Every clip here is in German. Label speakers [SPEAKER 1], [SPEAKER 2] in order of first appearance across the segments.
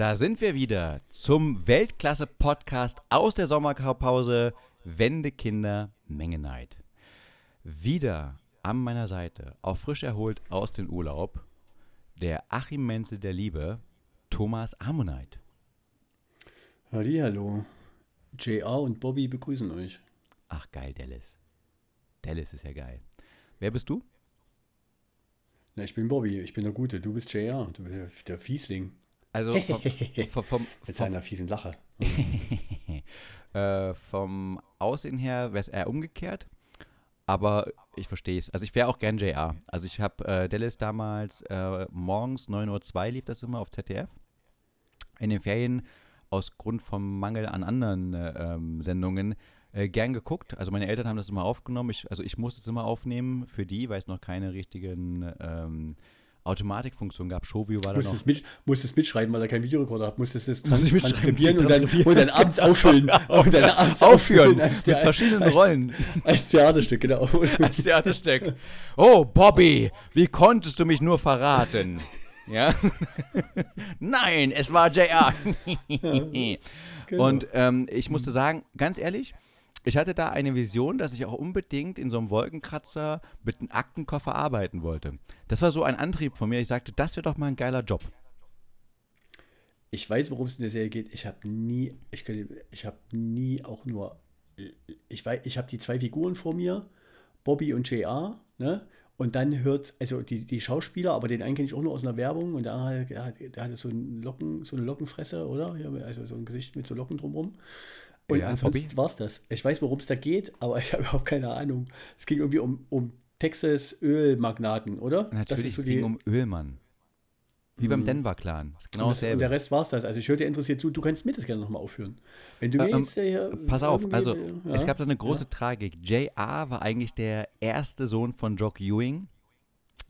[SPEAKER 1] Da sind wir wieder zum Weltklasse-Podcast aus der Sommerpause Wende Kinder Menge Neid. Wieder an meiner Seite, auch frisch erholt aus dem Urlaub, der Achim Menzel der Liebe, Thomas Ammonite.
[SPEAKER 2] Hallo. JR und Bobby begrüßen euch.
[SPEAKER 1] Ach geil, Dallas. Dallas ist ja geil. Wer bist du?
[SPEAKER 2] Na, ich bin Bobby, ich bin der Gute, du bist JR, du bist der, der Fiesling.
[SPEAKER 1] Also vom, vom, vom,
[SPEAKER 2] Mit seiner fiesen Lache.
[SPEAKER 1] äh, vom Aussehen her wäre es eher umgekehrt. Aber ich verstehe es. Also ich wäre auch gern JR. Also ich habe äh, Dallas damals äh, morgens 9.02 Uhr lief das immer auf ZDF. In den Ferien aus Grund vom Mangel an anderen äh, ähm, Sendungen äh, gern geguckt. Also meine Eltern haben das immer aufgenommen. Ich, also ich musste es immer aufnehmen für die, weil es noch keine richtigen ähm, Automatikfunktion gab. Showview war da noch.
[SPEAKER 2] Musstest, mit, musstest mitschreiben, weil er keinen Videorekorder hat. Musstest es
[SPEAKER 1] Muss ich mitschreiben,
[SPEAKER 2] transkribieren und dann, und dann abends auffüllen. Und dann abends
[SPEAKER 1] Aufführen
[SPEAKER 2] als
[SPEAKER 1] mit
[SPEAKER 2] der-
[SPEAKER 1] verschiedenen
[SPEAKER 2] als,
[SPEAKER 1] Rollen.
[SPEAKER 2] Als Theaterstück, genau.
[SPEAKER 1] als Theaterstück. Oh, Bobby, wie konntest du mich nur verraten? Ja? Nein, es war JR.
[SPEAKER 2] Genau.
[SPEAKER 1] Und ähm, ich musste sagen, ganz ehrlich, ich hatte da eine Vision, dass ich auch unbedingt in so einem Wolkenkratzer mit einem Aktenkoffer arbeiten wollte. Das war so ein Antrieb von mir. Ich sagte, das wäre doch mal ein geiler Job.
[SPEAKER 2] Ich weiß, worum es in der Serie geht. Ich habe nie, ich, könnte- ich habe nie auch nur, ich weiß, ich habe die zwei Figuren vor mir, Bobby und JR, ne? Und dann hört, also die, die Schauspieler, aber den einen kenne ich auch nur aus einer Werbung und der, hat- der, der hatte so, einen Locken, so eine Lockenfresse, oder? Also so ein Gesicht mit so Locken drumrum. Und
[SPEAKER 1] Ja,
[SPEAKER 2] ansonsten war es das. Ich weiß, worum es da geht, aber ich habe überhaupt keine Ahnung. Es ging irgendwie um, um Texas Ölmagnaten, oder? Das
[SPEAKER 1] Natürlich,
[SPEAKER 2] ist so
[SPEAKER 1] es ging um Ölmann. Wie beim Denver-Clan. Das ist genau
[SPEAKER 2] und, das, und der Rest war es das. Also ich höre dir interessiert zu, du kannst mir das gerne nochmal aufführen. Wenn du mir
[SPEAKER 1] Ähm,
[SPEAKER 2] jetzt äh,
[SPEAKER 1] Pass auf, also
[SPEAKER 2] ja,
[SPEAKER 1] es gab da eine große Tragik. J.R. war eigentlich der erste Sohn von Jock Ewing,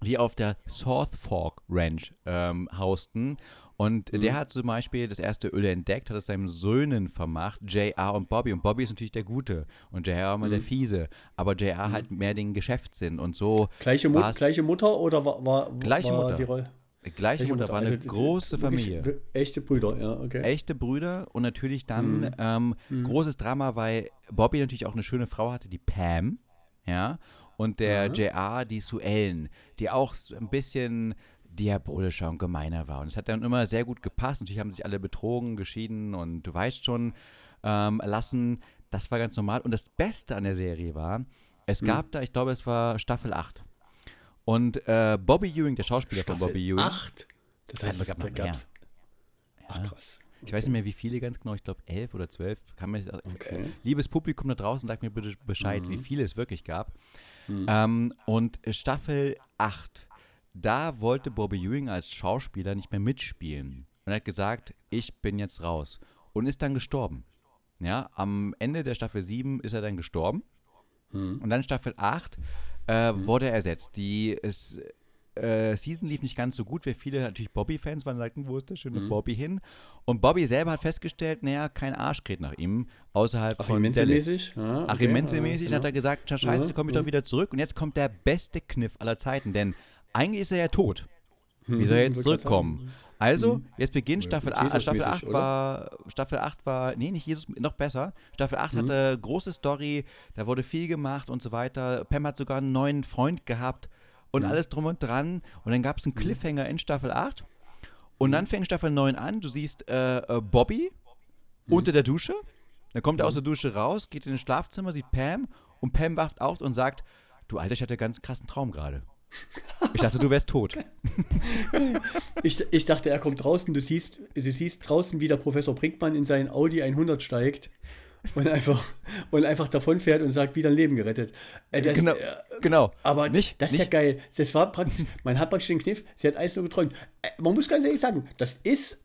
[SPEAKER 1] die auf der South Fork Ranch ähm, hausten. Und
[SPEAKER 2] Mhm.
[SPEAKER 1] der hat zum Beispiel das erste Öl entdeckt, hat es seinen Söhnen vermacht, J.R. und Bobby. Und Bobby ist natürlich der Gute und J.R. immer
[SPEAKER 2] Mhm.
[SPEAKER 1] der Fiese. Aber J.R. halt mehr den Geschäftssinn. Und so
[SPEAKER 2] gleiche, Mut, gleiche Mutter oder war, war,
[SPEAKER 1] Gleiche
[SPEAKER 2] war
[SPEAKER 1] Mutter.
[SPEAKER 2] die Rolle?
[SPEAKER 1] gleiche Mutter, war eine
[SPEAKER 2] Also,
[SPEAKER 1] große Familie.
[SPEAKER 2] Echte Brüder, ja, okay.
[SPEAKER 1] echte Brüder und natürlich dann
[SPEAKER 2] Mhm.
[SPEAKER 1] ähm, großes Drama, weil Bobby natürlich auch eine schöne Frau hatte, die Pam, ja, und der
[SPEAKER 2] Mhm.
[SPEAKER 1] JR, die Suellen, die auch ein bisschen diabolischer und gemeiner war. Und es hat dann immer sehr gut gepasst. Natürlich haben sich alle betrogen, geschieden und du weißt schon, ähm, lassen. Das war ganz normal. Und das Beste an der Serie war,
[SPEAKER 2] Mhm.
[SPEAKER 1] es gab da, ich glaube, es war Staffel 8. Und äh, Bobby Ewing, der Schauspieler von Bobby Ewing,
[SPEAKER 2] Acht. Das
[SPEAKER 1] Ja,
[SPEAKER 2] heißt,
[SPEAKER 1] es gab noch
[SPEAKER 2] gab's. Ach krass.
[SPEAKER 1] Ich weiß nicht mehr, wie viele ganz genau, ich glaube elf oder zwölf.
[SPEAKER 2] Okay.
[SPEAKER 1] liebes Publikum da draußen, sagt mir bitte Bescheid,
[SPEAKER 2] Mhm.
[SPEAKER 1] wie viele es wirklich gab. Ähm, und Staffel 8, da wollte Bobby Ewing als Schauspieler nicht mehr mitspielen. Und er hat gesagt, ich bin jetzt raus. Und ist dann gestorben. Ja, am Ende der Staffel 7 ist er dann gestorben.
[SPEAKER 2] Mhm.
[SPEAKER 1] Und dann Staffel 8 äh, wurde er ersetzt. Die ist, äh, Season lief nicht ganz so gut, weil viele natürlich Bobby-Fans waren, sagten, wo ist der
[SPEAKER 2] Mhm.
[SPEAKER 1] schöne Bobby hin? Und Bobby selber hat festgestellt, naja, kein Arsch kräht nach ihm, außerhalb
[SPEAKER 2] Achim
[SPEAKER 1] von.
[SPEAKER 2] Menzel-mäßig? Ja, okay,
[SPEAKER 1] Menzel-mäßig,
[SPEAKER 2] ja,
[SPEAKER 1] dann hat er
[SPEAKER 2] genau.
[SPEAKER 1] gesagt, "Tja, scheiße,
[SPEAKER 2] Ja,
[SPEAKER 1] komme ich
[SPEAKER 2] ja.
[SPEAKER 1] doch wieder zurück. Und jetzt kommt der beste Kniff aller Zeiten, denn eigentlich ist er ja tot. Wie soll er jetzt zurückkommen? Also, jetzt beginnt Staffel 8.
[SPEAKER 2] Jesus
[SPEAKER 1] Staffel
[SPEAKER 2] mäßig,
[SPEAKER 1] 8
[SPEAKER 2] oder?
[SPEAKER 1] war, Staffel 8 war, nee, nicht Jesus, noch besser. Staffel 8
[SPEAKER 2] Mhm.
[SPEAKER 1] hatte große Story, da wurde viel gemacht und so weiter. Pam hat sogar einen neuen Freund gehabt und
[SPEAKER 2] Mhm.
[SPEAKER 1] alles drum und dran. Und dann gab es einen Cliffhanger in Staffel 8. Und
[SPEAKER 2] Mhm.
[SPEAKER 1] dann fängt Staffel 9 an. Du siehst äh, äh, Bobby unter der Dusche. Dann kommt er aus der Dusche raus, geht in das Schlafzimmer, sieht Pam und Pam wacht auf und sagt: Du Alter, ich hatte einen ganz krassen Traum gerade. Ich dachte, du wärst tot.
[SPEAKER 2] Ich, ich dachte, er kommt draußen, du siehst, du siehst draußen, wie der Professor Brinkmann in seinen Audi 100 steigt und einfach, und einfach davonfährt und sagt, wieder ein Leben gerettet. Äh, das,
[SPEAKER 1] genau,
[SPEAKER 2] äh,
[SPEAKER 1] genau.
[SPEAKER 2] Aber
[SPEAKER 1] nicht,
[SPEAKER 2] das ist
[SPEAKER 1] nicht,
[SPEAKER 2] ja geil. Das war praktisch, man hat praktisch den Kniff, sie hat alles nur geträumt. Äh, man muss ganz ehrlich sagen, das ist.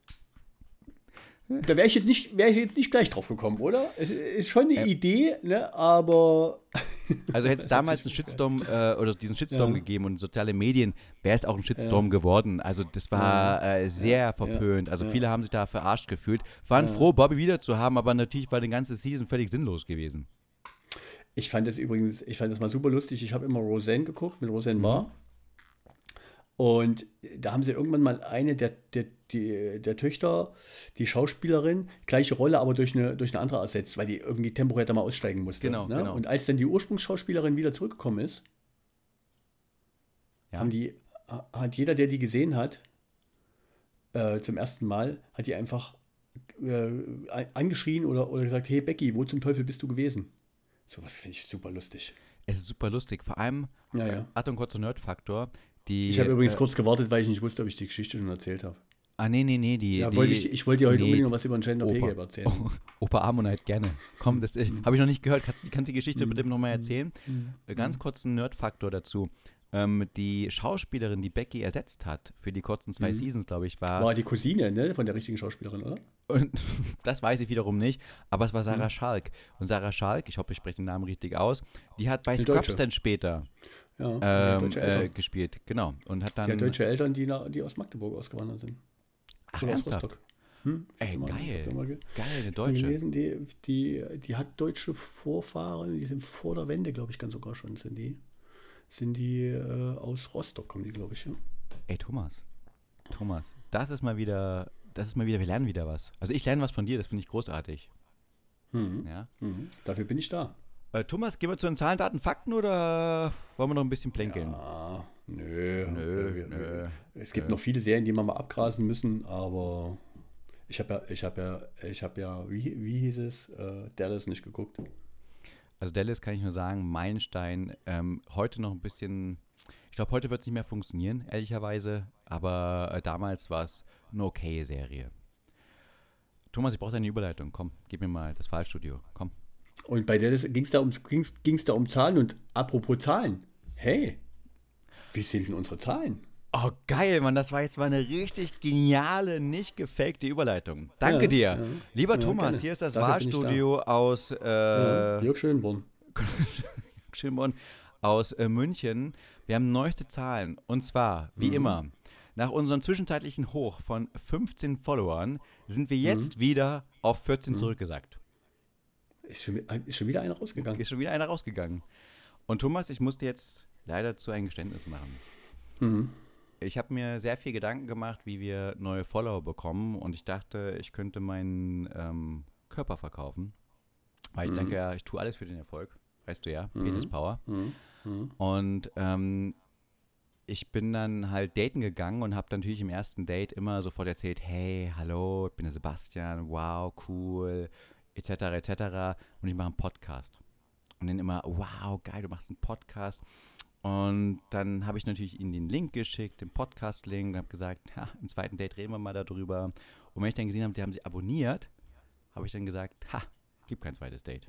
[SPEAKER 2] Da wäre ich jetzt nicht, wäre ich jetzt nicht gleich drauf gekommen, oder? Es ist schon eine Idee, ne? aber
[SPEAKER 1] Also hätte es damals einen Shitstorm äh, oder diesen Shitstorm
[SPEAKER 2] Ja.
[SPEAKER 1] gegeben und soziale Medien, wäre es auch ein Shitstorm geworden. Also das war äh, sehr verpönt. Also viele haben sich da verarscht gefühlt. Waren froh, Bobby wieder zu haben, aber natürlich war die ganze Season völlig sinnlos gewesen.
[SPEAKER 2] Ich fand das übrigens, ich fand das mal super lustig. Ich habe immer Roseanne geguckt mit Roseanne Barr. Und da haben sie irgendwann mal eine der, der, die, der Töchter, die Schauspielerin, gleiche Rolle, aber durch eine, durch eine andere ersetzt, weil die irgendwie temporär da mal aussteigen musste.
[SPEAKER 1] Genau,
[SPEAKER 2] ne?
[SPEAKER 1] genau.
[SPEAKER 2] Und als dann die Ursprungsschauspielerin wieder zurückgekommen ist,
[SPEAKER 1] Ja.
[SPEAKER 2] haben die, hat jeder, der die gesehen hat, äh, zum ersten Mal, hat die einfach äh, angeschrien oder, oder gesagt, hey Becky, wo zum Teufel bist du gewesen? Sowas finde ich super lustig.
[SPEAKER 1] Es ist super lustig. Vor allem,
[SPEAKER 2] Ja,
[SPEAKER 1] äh,
[SPEAKER 2] ja.
[SPEAKER 1] Achtung, kurzer Nerd-Faktor. Die,
[SPEAKER 2] Ich habe übrigens
[SPEAKER 1] äh,
[SPEAKER 2] kurz gewartet, weil ich nicht wusste, ob ich die Geschichte schon erzählt habe.
[SPEAKER 1] Ah, nee, nee, nee. Die,
[SPEAKER 2] Ja,
[SPEAKER 1] die,
[SPEAKER 2] wollte ich, ich wollte dir heute
[SPEAKER 1] nee,
[SPEAKER 2] unbedingt noch was über den Gender. Gap erzählen.
[SPEAKER 1] Oh, Opa Ammonite, gerne. Komm, das
[SPEAKER 2] Mhm.
[SPEAKER 1] habe ich noch nicht gehört. Kannst, kannst du die Geschichte mit dem nochmal erzählen? Äh, Ganz kurz ein Nerd-Faktor dazu. Ähm, die Schauspielerin, die Becky ersetzt hat, für die kurzen zwei Seasons, glaube ich, war.
[SPEAKER 2] Mhm. War die Cousine ne, von der richtigen Schauspielerin, oder?
[SPEAKER 1] Und das weiß ich wiederum nicht, aber es war
[SPEAKER 2] Mhm.
[SPEAKER 1] Sarah Schalk. Und Sarah Schalk, ich hoffe, ich spreche den Namen richtig aus, die hat bei Scrubs
[SPEAKER 2] Deutsche.
[SPEAKER 1] dann später
[SPEAKER 2] Ja,
[SPEAKER 1] ähm, äh,
[SPEAKER 2] Eltern.
[SPEAKER 1] gespielt. Genau. Und hat dann.
[SPEAKER 2] die hat deutsche Eltern, die, nach, die aus Magdeburg ausgewandert sind.
[SPEAKER 1] Ach,
[SPEAKER 2] Oder aus? Rostock. Hm?
[SPEAKER 1] Ey,
[SPEAKER 2] mal-
[SPEAKER 1] geil.
[SPEAKER 2] mal ge-
[SPEAKER 1] Geil, eine Deutsche.
[SPEAKER 2] gelesen, die, die, die hat deutsche Vorfahren, die sind vor der Wende, glaube ich, ganz sogar schon, sind die. Sind die äh, aus Rostock, kommen die, glaube ich. Ja.
[SPEAKER 1] Ey, Thomas. Thomas, das ist mal wieder, das ist mal wieder, wir lernen wieder was. Also ich lerne was von dir, das finde ich großartig.
[SPEAKER 2] Mhm.
[SPEAKER 1] Ja.
[SPEAKER 2] Mhm. Dafür bin ich da.
[SPEAKER 1] Äh, Thomas, gehen wir zu den Zahlen, Daten, Fakten oder wollen wir noch ein bisschen plänkeln?
[SPEAKER 2] Ah, nö.
[SPEAKER 1] Nö,
[SPEAKER 2] Äh, wir-
[SPEAKER 1] nö,
[SPEAKER 2] Es gibt
[SPEAKER 1] nö.
[SPEAKER 2] noch viele Serien, die wir mal abgrasen müssen, aber ich habe ja, ich habe ja, ich habe ja, wie, wie hieß es, äh, Dallas nicht geguckt.
[SPEAKER 1] Also Dallas kann ich nur sagen, Meilenstein, ähm, heute noch ein bisschen, ich glaube, heute wird es nicht mehr funktionieren, ehrlicherweise, aber äh, damals war es eine okaye Serie. Thomas, ich brauche deine Überleitung, komm, gib mir mal das Fallstudio, komm.
[SPEAKER 2] Und bei Dallas ging es da, um, ging's, ging's da um Zahlen und apropos Zahlen, hey, wie sind denn unsere Zahlen?
[SPEAKER 1] Oh, geil, Mann, das war jetzt mal eine richtig geniale, nicht gefakte Überleitung. Danke
[SPEAKER 2] Ja,
[SPEAKER 1] dir.
[SPEAKER 2] ja.
[SPEAKER 1] Lieber
[SPEAKER 2] Ja,
[SPEAKER 1] Thomas,
[SPEAKER 2] gerne.
[SPEAKER 1] hier ist das
[SPEAKER 2] Dafür ich da.
[SPEAKER 1] Wahlstudio aus äh,
[SPEAKER 2] Ja, Jörg Schönborn.
[SPEAKER 1] Schönborn aus äh, München. Wir haben neueste Zahlen. Und zwar, wie
[SPEAKER 2] Mhm.
[SPEAKER 1] immer, nach unserem zwischenzeitlichen Hoch von 15 Followern sind wir
[SPEAKER 2] Mhm.
[SPEAKER 1] jetzt wieder auf 14 zurückgesagt.
[SPEAKER 2] Ist schon, ist schon wieder einer rausgegangen.
[SPEAKER 1] Ist schon wieder einer rausgegangen. Und Thomas, ich musste jetzt leider zu ein Geständnis machen.
[SPEAKER 2] Mhm.
[SPEAKER 1] Ich habe mir sehr viel Gedanken gemacht, wie wir neue Follower bekommen und ich dachte, ich könnte meinen ähm, Körper verkaufen. Weil ich
[SPEAKER 2] Mhm.
[SPEAKER 1] denke ja, ich tue alles für den Erfolg. Weißt du ja, Penis Power.
[SPEAKER 2] Mhm. Mhm.
[SPEAKER 1] Und ähm, ich bin dann halt daten gegangen und habe dann natürlich im ersten Date immer sofort erzählt, hey, hallo, ich bin der Sebastian, wow, cool, etc., etc. Und ich mache einen Podcast. Und dann immer, wow, geil, du machst einen Podcast. Und dann habe ich natürlich ihnen den Link geschickt, den Podcast-Link, und habe gesagt, ha, im zweiten Date reden wir mal darüber. Und wenn ich dann gesehen habe, sie haben sie abonniert, habe ich dann gesagt, ha, gibt kein zweites Date.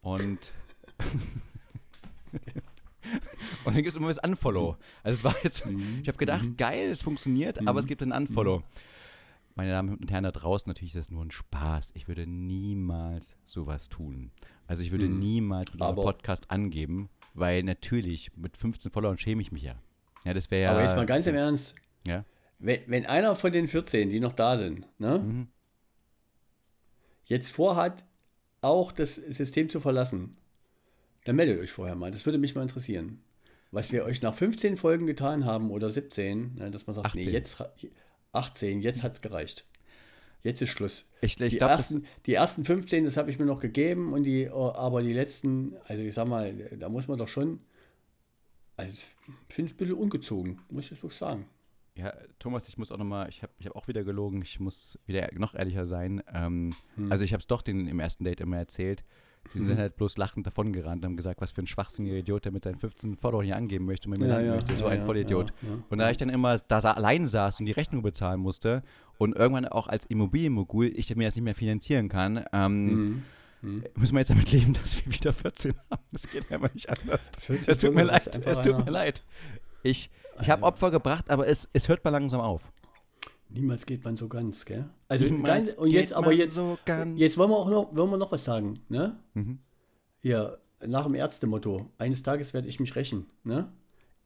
[SPEAKER 1] Und und dann gibt es immer das Unfollow. Also es war jetzt, ich habe gedacht, geil, es funktioniert, aber es gibt ein Unfollow. Meine Damen und Herren da draußen, natürlich ist das nur ein Spaß. Ich würde niemals sowas tun. Also ich würde niemals mit einem
[SPEAKER 2] Aber-
[SPEAKER 1] Podcast angeben, weil natürlich mit 15 Followern schäme ich mich ja. Ja, das wäre ja.
[SPEAKER 2] Aber jetzt mal ganz im Ernst,
[SPEAKER 1] Ja.
[SPEAKER 2] wenn, wenn einer von den 14, die noch da sind, ne,
[SPEAKER 1] Mhm.
[SPEAKER 2] jetzt vorhat, auch das System zu verlassen, dann meldet euch vorher mal. Das würde mich mal interessieren. Was wir euch nach 15 Folgen getan haben oder 17, ne, dass man sagt,
[SPEAKER 1] 18.
[SPEAKER 2] nee, jetzt ra- 18, jetzt hat es gereicht. Jetzt ist Schluss.
[SPEAKER 1] Ich, ich
[SPEAKER 2] die,
[SPEAKER 1] glaube, das,
[SPEAKER 2] ersten, die ersten 15, das habe ich mir noch gegeben, und die, oh, aber die letzten, also ich sag mal, da muss man doch schon, also finde ich ein bisschen ungezogen, muss ich wirklich sagen.
[SPEAKER 1] Ja, Thomas, ich muss auch nochmal, ich habe ich hab auch wieder gelogen, ich muss wieder noch ehrlicher sein. Ähm,
[SPEAKER 2] Hm.
[SPEAKER 1] Also ich habe es doch den, im ersten Date immer erzählt. Die sind dann halt bloß lachend davon gerannt und haben gesagt, was für ein schwachsinniger Idiot, der mit seinen 15 Followern hier angeben möchte und mit mir landen möchte. So
[SPEAKER 2] ja,
[SPEAKER 1] ein
[SPEAKER 2] ja,
[SPEAKER 1] Vollidiot.
[SPEAKER 2] ja, ja.
[SPEAKER 1] Und da ich dann immer da allein saß und die Rechnung bezahlen musste und irgendwann auch als Immobilienmogul ich mir das nicht mehr finanzieren kann, ähm,
[SPEAKER 2] Mhm.
[SPEAKER 1] müssen wir jetzt damit leben, dass wir wieder 14 haben. Das geht einfach nicht anders.
[SPEAKER 2] 14
[SPEAKER 1] Es tut mir leid, es tut mir leid. Ich, ich habe Opfer gebracht, aber es, es hört mal langsam auf.
[SPEAKER 2] Niemals geht man so ganz, gell? Also ganz, und jetzt aber jetzt,
[SPEAKER 1] so
[SPEAKER 2] jetzt wollen wir auch noch, wollen wir noch was sagen, ne?
[SPEAKER 1] Mhm.
[SPEAKER 2] Hier, nach dem Ärztemotto, eines Tages werde ich mich rächen, ne?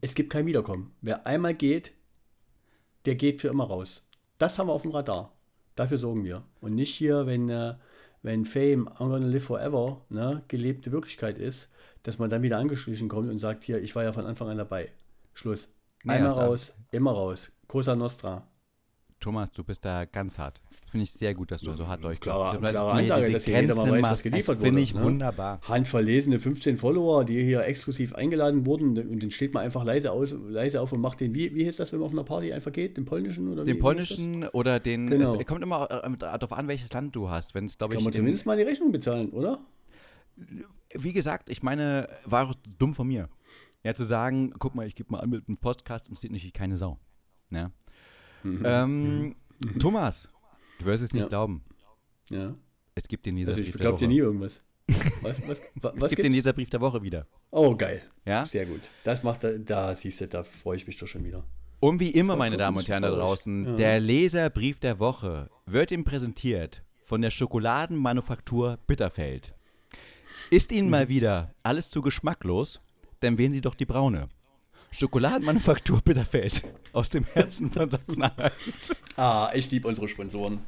[SPEAKER 2] Es gibt kein Wiederkommen. Wer einmal geht, der geht für immer raus. Das haben wir auf dem Radar. Dafür sorgen wir. Und nicht hier, wenn, äh, wenn Fame, I'm gonna live forever, ne, gelebte Wirklichkeit ist, dass man dann wieder angeschlichen kommt und sagt, hier, ich war ja von Anfang an dabei. Schluss. Einmal
[SPEAKER 1] du-
[SPEAKER 2] raus, immer raus. Cosa Nostra.
[SPEAKER 1] Thomas, du bist da ganz hart. Finde ich sehr gut, dass du so hart durchkommst.
[SPEAKER 2] Klare- klare Ansage, dass hier jeder mal weiß, was geliefert
[SPEAKER 1] das Finde
[SPEAKER 2] wurde,
[SPEAKER 1] ich
[SPEAKER 2] ne?
[SPEAKER 1] wunderbar.
[SPEAKER 2] Handverlesene 15 Follower, die hier exklusiv eingeladen wurden und dann steht man einfach leise, aus, leise auf und macht den, wie, wie heißt das, wenn man auf einer Party einfach geht, den polnischen oder wie,
[SPEAKER 1] Den
[SPEAKER 2] wie
[SPEAKER 1] polnischen oder den,
[SPEAKER 2] Genau.
[SPEAKER 1] es kommt immer äh, darauf an, welches Land du hast. Wenn es, glaube
[SPEAKER 2] Kann
[SPEAKER 1] ich,
[SPEAKER 2] man
[SPEAKER 1] in-
[SPEAKER 2] zumindest mal die Rechnung bezahlen, oder?
[SPEAKER 1] wie gesagt, ich meine, war auch dumm von mir. Ja, zu sagen, guck mal, ich gebe mal an mit einem Podcast und es steht natürlich keine Sau. Ja. Ähm, Thomas, du wirst es nicht
[SPEAKER 2] Ja.
[SPEAKER 1] glauben.
[SPEAKER 2] Ja.
[SPEAKER 1] Es gibt den
[SPEAKER 2] Also
[SPEAKER 1] Leserbrief
[SPEAKER 2] ich
[SPEAKER 1] der
[SPEAKER 2] glaube
[SPEAKER 1] Woche.
[SPEAKER 2] dir nie irgendwas. Was, was, wa-
[SPEAKER 1] es
[SPEAKER 2] was
[SPEAKER 1] gibt den? Leserbrief der Woche wieder.
[SPEAKER 2] Oh, geil.
[SPEAKER 1] Ja?
[SPEAKER 2] Sehr gut. Das macht, da, da siehst du, da freue ich mich doch schon wieder.
[SPEAKER 1] Und wie immer, meine Damen und Herren da draußen.
[SPEAKER 2] Ja.
[SPEAKER 1] der Leserbrief der Woche wird ihm präsentiert von der Schokoladenmanufaktur Bitterfeld. Ist Ihnen
[SPEAKER 2] Mhm.
[SPEAKER 1] mal wieder alles zu geschmacklos, dann wählen Sie doch die braune. Schokoladenmanufaktur Bitterfeld aus dem Herzen von Sachsen-Anhalt.
[SPEAKER 2] Ah, ich liebe unsere Sponsoren.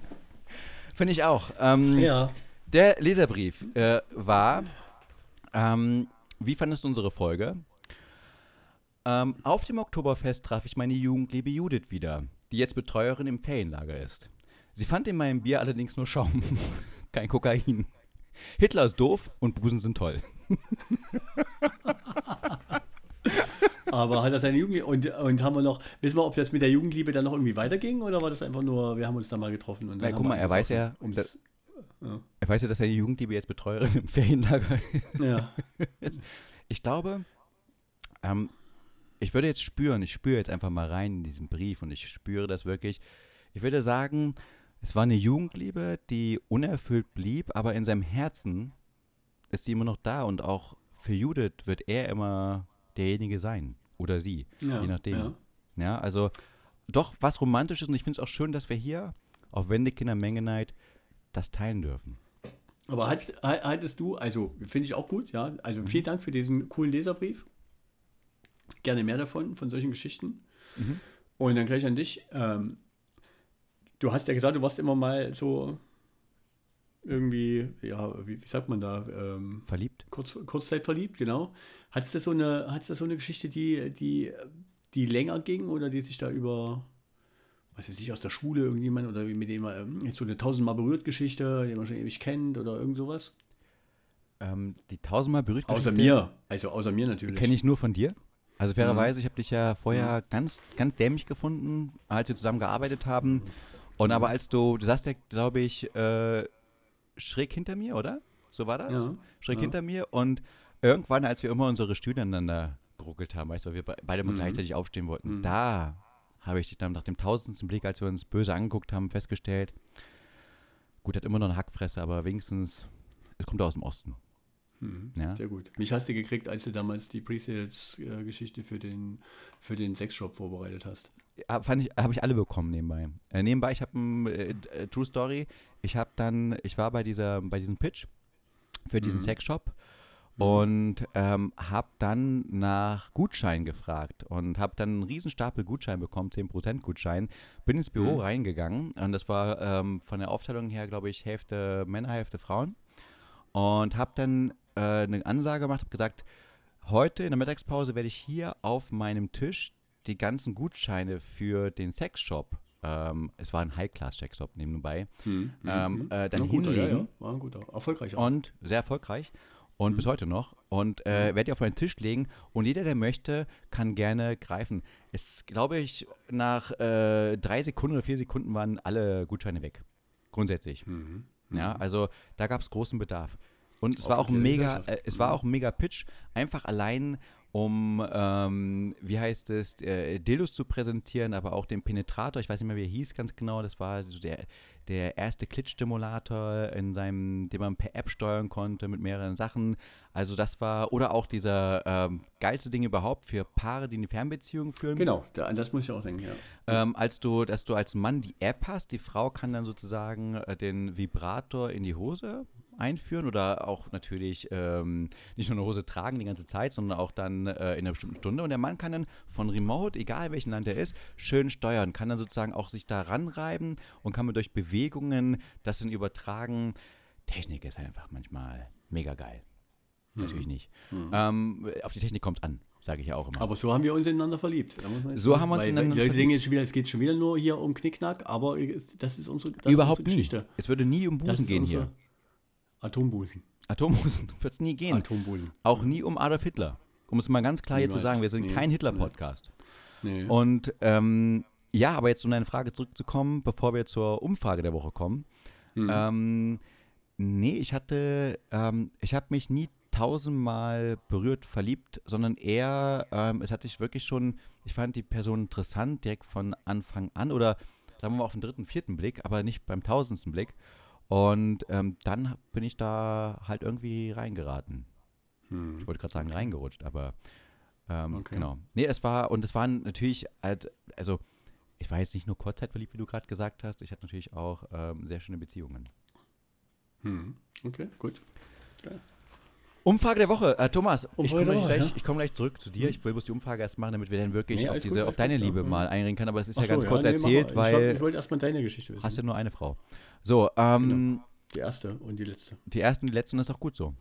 [SPEAKER 1] Finde ich auch. Ähm,
[SPEAKER 2] Ja.
[SPEAKER 1] Der Leserbrief äh, war, ähm, wie fandest du unsere Folge? Ähm, auf dem Oktoberfest traf ich meine Jugendliebe Judith wieder, die jetzt Betreuerin im Ferienlager ist. Sie fand in meinem Bier allerdings nur Schaum, kein Kokain. Hitler ist doof und Busen sind toll.
[SPEAKER 2] Aber hat er seine Jugendliebe und, und haben wir noch, wissen wir, ob das mit der Jugendliebe dann noch irgendwie weiterging oder war das einfach nur, wir haben uns da mal getroffen und dann
[SPEAKER 1] Na, guck mal, er weiß ja,
[SPEAKER 2] ums,
[SPEAKER 1] Er weiß ja, dass seine Jugendliebe jetzt Betreuerin im Ferienlager ist.
[SPEAKER 2] ja.
[SPEAKER 1] Ich glaube, ähm, ich würde jetzt spüren, ich spüre jetzt einfach mal rein in diesen Brief und ich spüre das wirklich. Ich würde sagen, es war eine Jugendliebe, die unerfüllt blieb, aber in seinem Herzen ist sie immer noch da und auch für Judith wird er immer derjenige sein oder sie,
[SPEAKER 2] Ja,
[SPEAKER 1] je nachdem.
[SPEAKER 2] ja.
[SPEAKER 1] Ja. also doch was Romantisches und ich finde es auch schön, dass wir hier auf Wendekinder Menge das teilen dürfen.
[SPEAKER 2] Aber haltst, hal- haltest du, also finde ich auch gut, ja. Also vielen Dank für diesen coolen Leserbrief. Gerne mehr davon, von solchen Geschichten. Und dann gleich an dich. Ähm, du hast ja gesagt, du warst immer mal so irgendwie, ja, wie, wie sagt man da, ähm,
[SPEAKER 1] Verliebt?
[SPEAKER 2] kurz, Kurzzeit verliebt, genau. Hattest du so eine, du so eine Geschichte, die, die, die länger ging oder die sich da über, was weiß ich, aus der Schule irgendjemand oder mit dem man ähm, jetzt so eine tausendmal berührt Geschichte, die man schon ewig kennt oder irgend sowas?
[SPEAKER 1] Ähm, die tausendmal berührt
[SPEAKER 2] Außer mir, also außer mir natürlich.
[SPEAKER 1] Kenne ich nur von dir. Also
[SPEAKER 2] Mhm.
[SPEAKER 1] fairerweise, ich habe dich ja vorher ganz, ganz dämlich gefunden, als wir zusammen gearbeitet haben. Und aber als du, du saßt ja, glaube ich, äh, schräg hinter mir, oder? So war das?
[SPEAKER 2] Ja,
[SPEAKER 1] Schräg
[SPEAKER 2] ja.
[SPEAKER 1] hinter mir. Und irgendwann, als wir immer unsere Stühle aneinander geruckelt haben, weißt du, weil wir be- beide mal
[SPEAKER 2] Mhm.
[SPEAKER 1] gleichzeitig aufstehen wollten,
[SPEAKER 2] Mhm.
[SPEAKER 1] da habe ich dich dann nach dem tausendsten Blick, als wir uns böse angeguckt haben, festgestellt, gut, hat immer noch eine Hackfresse, aber wenigstens, es kommt aus dem Osten.
[SPEAKER 2] Mhm,
[SPEAKER 1] Ja.
[SPEAKER 2] Sehr gut. Mich hast du gekriegt, als du damals die Presales-Geschichte für den, für den Sexshop vorbereitet hast.
[SPEAKER 1] Fand ich, habe ich alle bekommen nebenbei. Äh, nebenbei, ich habe ein äh, äh, True Story. Ich habe dann, ich war bei dieser, bei diesem Pitch für diesen
[SPEAKER 2] Mhm.
[SPEAKER 1] Sexshop und ähm, habe dann nach Gutschein gefragt und habe dann einen riesen Stapel Gutschein bekommen, 10% Gutschein. Bin ins Büro
[SPEAKER 2] Mhm.
[SPEAKER 1] reingegangen und das war ähm, von der Aufteilung her, glaube ich, Hälfte Männer, Hälfte Frauen. Und habe dann äh, eine Ansage gemacht, habe gesagt, heute in der Mittagspause werde ich hier auf meinem Tisch die ganzen Gutscheine für den Sexshop, ähm, es war ein High-Class-Sexshop nebenbei,
[SPEAKER 2] Mhm,
[SPEAKER 1] Ähm,
[SPEAKER 2] mhm.
[SPEAKER 1] äh, dann
[SPEAKER 2] Na gut, ja,
[SPEAKER 1] hinlegen.
[SPEAKER 2] ja, war ein guter, erfolgreich auch.
[SPEAKER 1] und sehr erfolgreich und
[SPEAKER 2] Mhm.
[SPEAKER 1] bis heute noch. Und äh, werde die auf meinen Tisch legen und jeder, der möchte, kann gerne greifen. Es, glaube ich, nach äh, drei Sekunden oder vier Sekunden waren alle Gutscheine weg. Grundsätzlich.
[SPEAKER 2] Mhm.
[SPEAKER 1] Ja, also da gab es großen Bedarf. Und es
[SPEAKER 2] Auch
[SPEAKER 1] war auch mega, äh, es war auch ein mega Pitch, einfach allein um, ähm, wie heißt es, äh, Dildos zu präsentieren, aber auch den Penetrator, ich weiß nicht mehr, wie er hieß ganz genau, das war so der, der erste Klitschstimulator in seinem, den man per App steuern konnte mit mehreren Sachen. Also das war, oder auch dieser ähm, geilste Ding überhaupt für Paare, die eine Fernbeziehung führen.
[SPEAKER 2] Genau, da, an das muss ich auch denken, ja.
[SPEAKER 1] Ähm, als du, dass du als Mann die App hast, die Frau kann dann sozusagen äh, den Vibrator in die Hose einführen oder auch natürlich ähm, nicht nur eine Hose tragen die ganze Zeit, sondern auch dann äh, in einer bestimmten Stunde. Und der Mann kann dann von Remote, egal welchen Land er ist, schön steuern, kann dann sozusagen auch sich da ranreiben und kann man durch Bewegungen das dann übertragen. Technik ist einfach manchmal mega geil. Natürlich nicht. Ähm, auf die Technik kommt es an. sage ich ja auch immer.
[SPEAKER 2] Aber so haben wir uns ineinander verliebt.
[SPEAKER 1] So haben wir uns
[SPEAKER 2] Weil,
[SPEAKER 1] ineinander verliebt.
[SPEAKER 2] denken jetzt schon wieder, es geht schon wieder nur hier um Knickknack, aber das ist unsere, das
[SPEAKER 1] Überhaupt
[SPEAKER 2] ist unsere
[SPEAKER 1] nie.
[SPEAKER 2] Geschichte.
[SPEAKER 1] Es würde nie um Busen gehen
[SPEAKER 2] unsere
[SPEAKER 1] hier.
[SPEAKER 2] Atombusen.
[SPEAKER 1] Atombusen wird es nie gehen.
[SPEAKER 2] Atombusen.
[SPEAKER 1] Auch nie um Adolf Hitler. Um es mal ganz klar hier zu sagen, wir sind
[SPEAKER 2] Nee.
[SPEAKER 1] kein Hitler-Podcast.
[SPEAKER 2] Nee.
[SPEAKER 1] Und ähm, ja, aber jetzt um deine Frage zurückzukommen, bevor wir zur Umfrage der Woche kommen.
[SPEAKER 2] Hm.
[SPEAKER 1] Ähm, nee, ich hatte, ähm, ich habe mich nie tausendmal berührt, verliebt, sondern eher, ähm, es hat sich wirklich schon, ich fand die Person interessant direkt von Anfang an oder sagen wir mal auf den dritten, vierten Blick, aber nicht beim tausendsten Blick. Und ähm, dann bin ich da halt irgendwie reingeraten.
[SPEAKER 2] Hm.
[SPEAKER 1] Ich wollte gerade sagen reingerutscht, aber ähm,
[SPEAKER 2] Okay.
[SPEAKER 1] genau. Nee, es war, und es waren natürlich halt, also ich war jetzt nicht nur kurzzeitverliebt, wie du gerade gesagt hast, ich hatte natürlich auch ähm, sehr schöne Beziehungen.
[SPEAKER 2] Hm. Okay, gut.
[SPEAKER 1] Umfrage der Woche. Äh, Thomas, ich
[SPEAKER 2] Umfrage
[SPEAKER 1] komme
[SPEAKER 2] der
[SPEAKER 1] gleich,
[SPEAKER 2] ja.
[SPEAKER 1] ich komm gleich zurück zu dir. Ich will bloß die Umfrage erst machen, damit wir dann wirklich
[SPEAKER 2] Nee,
[SPEAKER 1] auf, diese,
[SPEAKER 2] gut,
[SPEAKER 1] auf deine
[SPEAKER 2] gut,
[SPEAKER 1] Liebe
[SPEAKER 2] ja,
[SPEAKER 1] mal
[SPEAKER 2] ja.
[SPEAKER 1] einreden können. Aber es ist
[SPEAKER 2] Ach
[SPEAKER 1] ja ganz
[SPEAKER 2] so,
[SPEAKER 1] kurz
[SPEAKER 2] nee, mal.
[SPEAKER 1] erzählt,
[SPEAKER 2] ich,
[SPEAKER 1] weil
[SPEAKER 2] hab, ich wollte erstmal deine Geschichte wissen.
[SPEAKER 1] hast ja nur eine Frau. So, ähm,
[SPEAKER 2] Die erste und die letzte.
[SPEAKER 1] die ersten und die letzten ist auch gut so.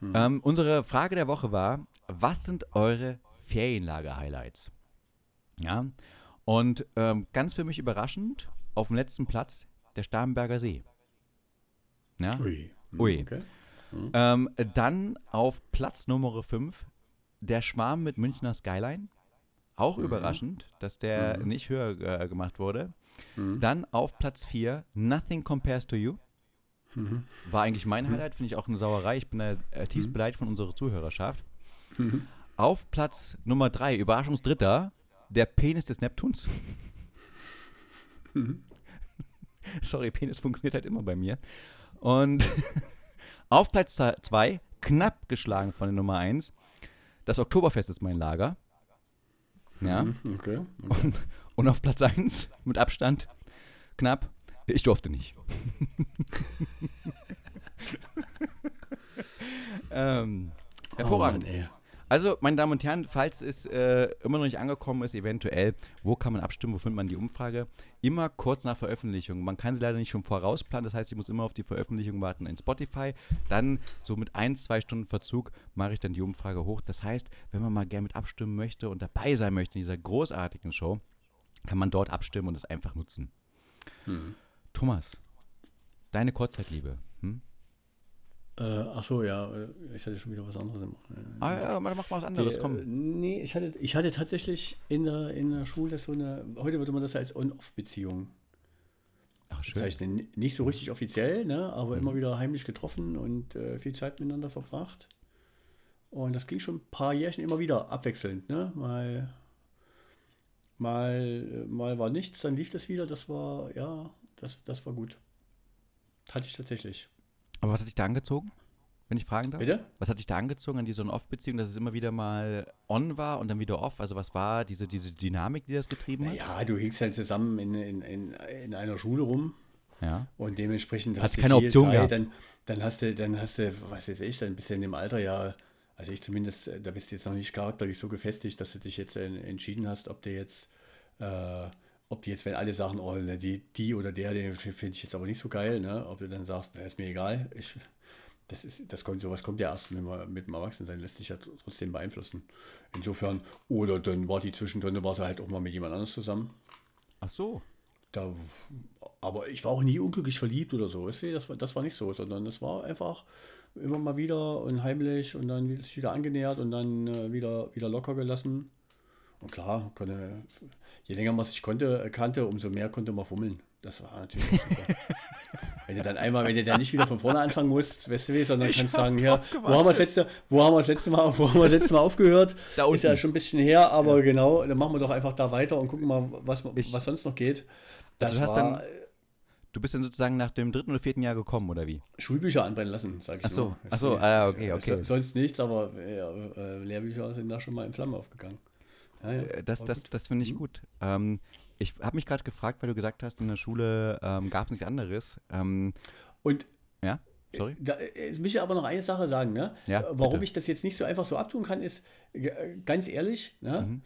[SPEAKER 2] Hm.
[SPEAKER 1] Ähm, unsere Frage der Woche war, was sind eure Ferienlager-Highlights? Ja, und ähm, ganz für mich überraschend, auf dem letzten Platz der Starnberger See. Ja?
[SPEAKER 2] Ui. Hm,
[SPEAKER 1] Ui.
[SPEAKER 2] Okay.
[SPEAKER 1] Ähm, dann auf Platz Nummer 5 der Schwarm mit Münchner Skyline. Auch
[SPEAKER 2] Mhm.
[SPEAKER 1] überraschend, dass der
[SPEAKER 2] Mhm.
[SPEAKER 1] nicht höher äh, gemacht wurde.
[SPEAKER 2] Hm.
[SPEAKER 1] Dann auf Platz 4 Nothing Compares to You.
[SPEAKER 2] Mhm.
[SPEAKER 1] War eigentlich mein Highlight, finde ich auch eine Sauerei. Ich bin da äh, tiefst
[SPEAKER 2] Mhm.
[SPEAKER 1] beleidigt von unserer Zuhörerschaft.
[SPEAKER 2] Mhm.
[SPEAKER 1] Auf Platz Nummer 3, Überraschungsdritter, der Penis des Neptuns.
[SPEAKER 2] Mhm.
[SPEAKER 1] Sorry, Penis funktioniert halt immer bei mir. Und auf Platz 2, knapp geschlagen von der Nummer 1, das Oktoberfest ist mein Lager. Ja.
[SPEAKER 2] Mhm. Okay.
[SPEAKER 1] Und, und auf Platz 1, mit Abstand, knapp, ich durfte nicht. ähm, hervorragend.
[SPEAKER 2] Oh Mann.
[SPEAKER 1] Also, meine Damen und Herren, falls es äh, immer noch nicht angekommen ist, eventuell, wo kann man abstimmen, wo findet man die Umfrage? Immer kurz nach Veröffentlichung. Man kann sie leider nicht schon vorausplanen, das heißt, ich muss immer auf die Veröffentlichung warten in Spotify. Dann, so mit ein, zwei Stunden Verzug, mache ich dann die Umfrage hoch. Das heißt, wenn man mal gerne mit abstimmen möchte und dabei sein möchte in dieser großartigen Show, kann man dort abstimmen und es einfach nutzen.
[SPEAKER 2] Hm.
[SPEAKER 1] Thomas, deine Kurzzeitliebe. Hm?
[SPEAKER 2] Äh, ach so, ja. äh, Ich hatte schon wieder was anderes im
[SPEAKER 1] Ah, ja, dann mach mal was anderes,
[SPEAKER 2] Die,
[SPEAKER 1] komm.
[SPEAKER 2] äh, Nee, ich hatte, ich hatte tatsächlich in der, in der Schule so eine, heute würde man das als On-Off-Beziehung
[SPEAKER 1] Ach, schön.
[SPEAKER 2] bezeichnen. Nicht so richtig offiziell, ne, aber
[SPEAKER 1] Mhm.
[SPEAKER 2] immer wieder heimlich getroffen und äh, viel Zeit miteinander verbracht. Und das ging schon ein paar Jährchen immer wieder abwechselnd. Ne? Mal, mal, äh, mal war nichts, dann lief das wieder. Das war, ja, das, das war gut. Hatte ich tatsächlich.
[SPEAKER 1] Aber was hat dich da angezogen, wenn ich fragen darf?
[SPEAKER 2] Bitte?
[SPEAKER 1] Was hat dich da angezogen an diese On-Off-Beziehung, dass es immer wieder mal on war und dann wieder off? Also was war diese, diese Dynamik, die das getrieben hat?
[SPEAKER 2] Ja, du hingst halt zusammen in, in, in, in einer Schule rum.
[SPEAKER 1] Ja.
[SPEAKER 2] Und dementsprechend
[SPEAKER 1] Hast
[SPEAKER 2] du
[SPEAKER 1] keine Option
[SPEAKER 2] Zeit,
[SPEAKER 1] gehabt.
[SPEAKER 2] Dann, dann hast du, dann hast du, was weiß ich, dann bist du in dem Alter ja, also ich zumindest, äh, da bist du jetzt noch nicht charakterlich so gefestigt, dass du dich jetzt äh, entschieden hast, ob du jetzt, äh, ob die jetzt, wenn alle sagen, oh, ne, die, die oder der, den finde ich jetzt aber nicht so geil, ne? ob du dann sagst, na, ist mir egal, ich, das ist, das kommt, sowas kommt ja erst mit, dem- mit dem Erwachsensein, lässt sich ja trotzdem beeinflussen. Insofern, oder dann war die zwischendrin, war sie halt auch mal mit jemand anderes zusammen.
[SPEAKER 1] Ach so.
[SPEAKER 2] Da, aber ich war auch nie unglücklich verliebt oder so. Weißt du? Das, war, das war nicht so, sondern es war einfach immer mal wieder und heimlich und dann wieder angenähert und dann äh, wieder, wieder locker gelassen. Und klar, konnte, je länger man sich konnte, kannte, umso mehr konnte man fummeln. Das war natürlich super. wenn du dann einmal, wenn du dann nicht wieder von vorne anfangen musst, weißt du wie, sondern kannst sagen, ja, wo haben wir das letzte, wo haben wir das letzte Mal, wo haben wir das letzte Mal aufgehört?
[SPEAKER 1] Da
[SPEAKER 2] Ist ja
[SPEAKER 1] unten.
[SPEAKER 2] schon ein bisschen her, aber genau, dann machen wir doch einfach da weiter und gucken mal, was,
[SPEAKER 1] Ich-
[SPEAKER 2] was sonst noch geht. Das
[SPEAKER 1] Also du hast
[SPEAKER 2] war
[SPEAKER 1] dann- Du bist dann sozusagen nach dem dritten oder vierten Jahr gekommen, oder wie?
[SPEAKER 2] Schulbücher anbrennen lassen, sag ich
[SPEAKER 1] Ach so,
[SPEAKER 2] nur.
[SPEAKER 1] ach so, ah, okay, okay.
[SPEAKER 2] So, sonst nichts, aber ja, äh, Lehrbücher sind da schon mal in Flammen aufgegangen. Ja, ja,
[SPEAKER 1] Äh, Das, das, das finde ich
[SPEAKER 2] Mhm.
[SPEAKER 1] gut. Ähm, ich habe mich gerade gefragt, weil du gesagt hast, in der Schule ähm, gab es nichts anderes. Ähm,
[SPEAKER 2] Und
[SPEAKER 1] ja, sorry.
[SPEAKER 2] Da, äh, ich möchte aber noch eine Sache sagen, ne?
[SPEAKER 1] Ja,
[SPEAKER 2] Äh, Warum
[SPEAKER 1] bitte.
[SPEAKER 2] ich das jetzt nicht so einfach so abtun kann, ist, äh, ganz ehrlich, ne?
[SPEAKER 1] Mhm.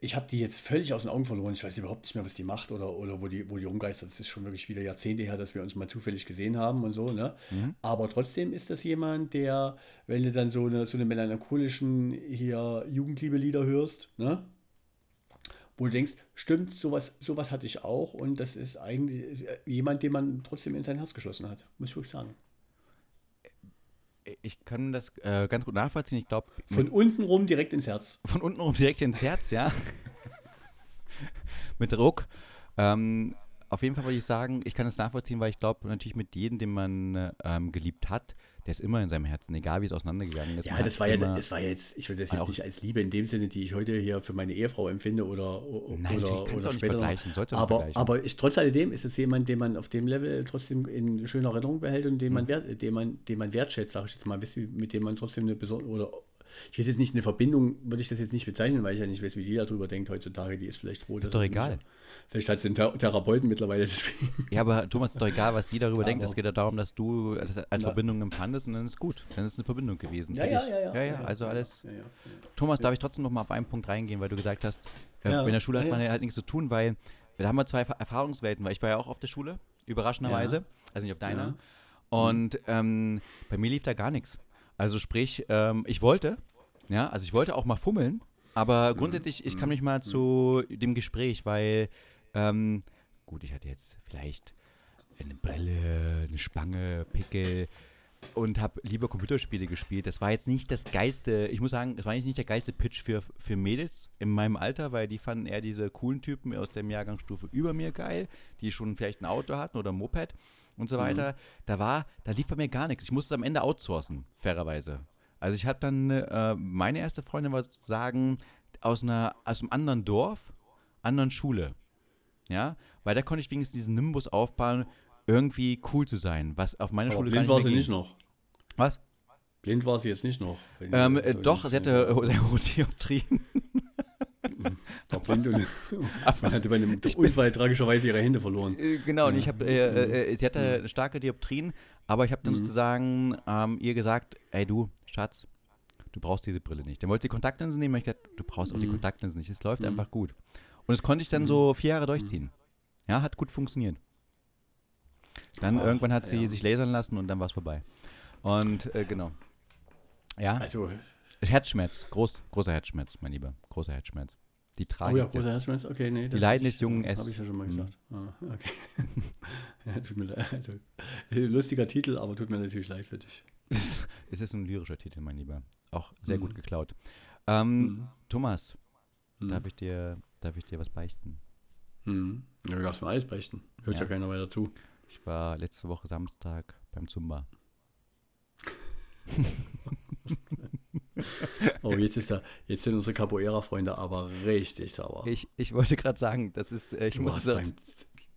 [SPEAKER 2] Ich habe die jetzt völlig aus den Augen verloren. Ich weiß überhaupt nicht mehr, was die macht oder, oder wo, die, wo die rumgeistert. Das ist schon wirklich wieder Jahrzehnte her, dass wir uns mal zufällig gesehen haben und so. Ne? Mhm. Aber trotzdem ist das jemand, der, wenn du dann so eine, so eine melancholischen hier Jugendliebe-Lieder hörst, ne? wo du denkst, stimmt, sowas, sowas hatte ich auch und das ist eigentlich jemand, den man trotzdem in sein Herz geschlossen hat, muss ich wirklich sagen.
[SPEAKER 1] Ich kann das äh, ganz gut nachvollziehen. Ich glaube.
[SPEAKER 2] Von unten rum direkt ins Herz.
[SPEAKER 1] Von unten rum direkt ins Herz, ja. mit Druck. Ähm, auf jeden Fall wollte ich sagen, ich kann das nachvollziehen, weil ich glaube, natürlich mit jedem, den man ähm, geliebt hat, der ist immer in seinem Herzen, egal wie es auseinandergegangen ist.
[SPEAKER 2] Ja, das war ja, das war jetzt, ich würde das jetzt nicht als Liebe in dem Sinne, die ich heute hier für meine Ehefrau empfinde oder,
[SPEAKER 1] Nein,
[SPEAKER 2] oder,
[SPEAKER 1] oder später.
[SPEAKER 2] Aber, aber ist, trotz alledem ist es jemand, den man auf dem Level trotzdem in schöner Erinnerung behält und den man, mhm. den man, den man wertschätzt, sage ich jetzt mal, mit dem man trotzdem eine besondere oder ich weiß jetzt nicht eine Verbindung, würde ich das jetzt nicht bezeichnen, weil ich ja nicht weiß, wie die darüber denkt heutzutage. Die ist vielleicht froh.
[SPEAKER 1] Ist doch egal.
[SPEAKER 2] Nicht, vielleicht hat sie einen Therapeuten mittlerweile.
[SPEAKER 1] Deswegen. Ja, aber Thomas, ist doch egal, was sie darüber ja, denkt. Es geht ja darum, dass du das als na. Verbindung empfandest und dann ist gut. Dann ist es eine Verbindung gewesen.
[SPEAKER 2] Ja, ja, ja,
[SPEAKER 1] ja, ja, ja. Also alles. Thomas, darf ich trotzdem noch mal auf einen Punkt reingehen, weil du gesagt hast, äh, in der Schule hat man ja halt nichts zu tun, weil da haben wir zwei Erfahrungswelten, weil ich war ja auch auf der Schule, überraschenderweise, also nicht auf deiner. Und ähm, bei mir lief da gar nichts. Also sprich, ähm, ich wollte, ja, also ich wollte auch mal fummeln, aber mhm. grundsätzlich, ich kam nicht mal mhm. zu dem Gespräch, weil, ähm, gut, ich hatte jetzt vielleicht eine Brille, eine Spange, Pickel und habe lieber Computerspiele gespielt. Das war jetzt nicht das geilste, ich muss sagen, das war nicht der geilste Pitch für, für Mädels in meinem Alter, weil die fanden eher diese coolen Typen aus der Jahrgangsstufe über mir geil, die schon vielleicht ein Auto hatten oder ein Moped und so mhm. weiter. Mhm. Da war, da lief bei mir gar nichts. Ich musste es am Ende outsourcen, fairerweise. Also ich habe dann, äh, meine erste Freundin war sozusagen aus, einer, aus einem anderen Dorf, anderen Schule. Ja, weil da konnte ich wenigstens diesen Nimbus aufbauen, irgendwie cool zu sein, was auf meiner
[SPEAKER 2] Aber
[SPEAKER 1] Schule
[SPEAKER 2] blind war sie nicht noch.
[SPEAKER 1] Was?
[SPEAKER 2] Blind war sie jetzt nicht noch.
[SPEAKER 1] Ähm, äh, doch, sie hatte sehr Dioptrien.
[SPEAKER 2] War blind und hatte bei einem Unfall tragischerweise ihre Hände verloren.
[SPEAKER 1] Äh, genau, und ich habe, äh, äh, äh, sie hatte starke Dioptrien, aber ich habe dann mhm. sozusagen ähm, ihr gesagt, ey du, Schatz, du brauchst diese Brille nicht. Dann wollte sie Kontaktlinsen nehmen, und ich gesagt, du brauchst auch die mhm. Kontaktlinsen nicht. Es läuft mhm. einfach gut. Und das konnte ich dann so vier Jahre durchziehen. Ja, hat gut funktioniert. Dann oh, irgendwann hat sie ja. sich lasern lassen und dann war es vorbei. Und äh, genau. Ja.
[SPEAKER 2] Also.
[SPEAKER 1] Herzschmerz, groß, großer Herzschmerz, mein Lieber. Großer Herzschmerz. Die Tragik. Oh
[SPEAKER 2] ja, großer Herzschmerz, okay, nee.
[SPEAKER 1] Die Leiden des jungen
[SPEAKER 2] S. Habe ich ja schon mal mhm. gesagt. Ah, okay. ja, tut mir leid. Also, lustiger Titel, aber tut mir natürlich leid für dich.
[SPEAKER 1] es ist ein lyrischer Titel, mein Lieber. Auch sehr mhm. gut geklaut. Ähm, mhm. Thomas, mhm. darf, ich dir, darf ich dir was beichten?
[SPEAKER 2] Mhm. Ja, du darfst mir alles beichten. Hört ja. ja keiner weiter zu.
[SPEAKER 1] Ich war letzte Woche Samstag beim Zumba.
[SPEAKER 2] oh, jetzt ist da, jetzt sind unsere Capoeira-Freunde aber richtig sauer.
[SPEAKER 1] Ich, ich wollte gerade sagen, das ist, äh, ich
[SPEAKER 2] du muss beim,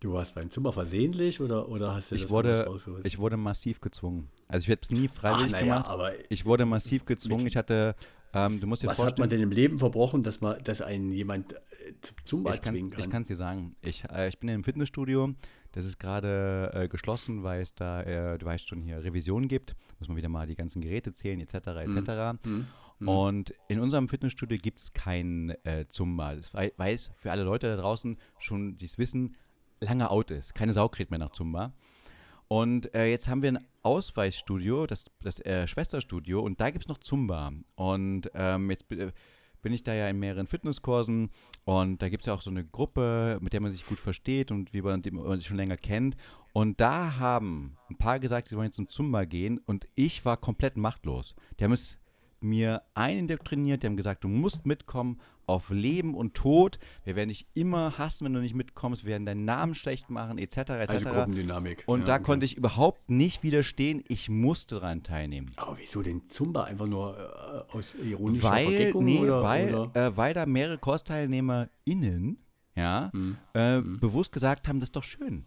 [SPEAKER 2] Du warst beim Zumba versehentlich oder, oder hast du
[SPEAKER 1] ich das wurde, Ich wurde massiv gezwungen. Also ich werde es nie freiwillig Ach, naja, gemacht.
[SPEAKER 2] Aber
[SPEAKER 1] ich wurde massiv gezwungen. Ich hatte, ähm, du musst dir
[SPEAKER 2] Was
[SPEAKER 1] vorstellen,
[SPEAKER 2] hat man denn im Leben verbrochen, dass man, dass einen jemand äh, zum Zumba zwingen kann?
[SPEAKER 1] Ich kann es dir sagen. Ich, äh, ich bin im Fitnessstudio. Das ist gerade äh, geschlossen, weil es da, äh, du weißt schon, hier Revision gibt. Muss man wieder mal die ganzen Geräte zählen, etc. etc. Mhm. Mhm. Und in unserem Fitnessstudio gibt es kein äh, Zumba. Das weiß für alle Leute da draußen schon, die es wissen, lange out ist. Keine Sau kriegt mehr nach Zumba. Und äh, jetzt haben wir ein Ausweichstudio, das, das äh, Schwesterstudio, und da gibt es noch Zumba. Und ähm, jetzt bin ich da ja in mehreren Fitnesskursen und da gibt es ja auch so eine Gruppe, mit der man sich gut versteht und wie man, man sich schon länger kennt. Und da haben ein paar gesagt, sie wollen jetzt zum Zumba gehen und ich war komplett machtlos. Die haben es mir einindoktriniert, die haben gesagt, du musst mitkommen auf Leben und Tod. Wir werden dich immer hassen, wenn du nicht mitkommst. Wir werden deinen Namen schlecht machen, etc. etc.
[SPEAKER 2] Also Gruppendynamik.
[SPEAKER 1] Und ja, da okay. konnte ich überhaupt nicht widerstehen. Ich musste daran teilnehmen.
[SPEAKER 2] Aber wieso den Zumba? Einfach nur äh, aus ironischer
[SPEAKER 1] weil,
[SPEAKER 2] Vergeckung?
[SPEAKER 1] Nee,
[SPEAKER 2] oder,
[SPEAKER 1] weil,
[SPEAKER 2] oder?
[SPEAKER 1] Äh, weil da mehrere KursteilnehmerInnen ja, hm. Äh, hm. bewusst gesagt haben, das ist doch schön.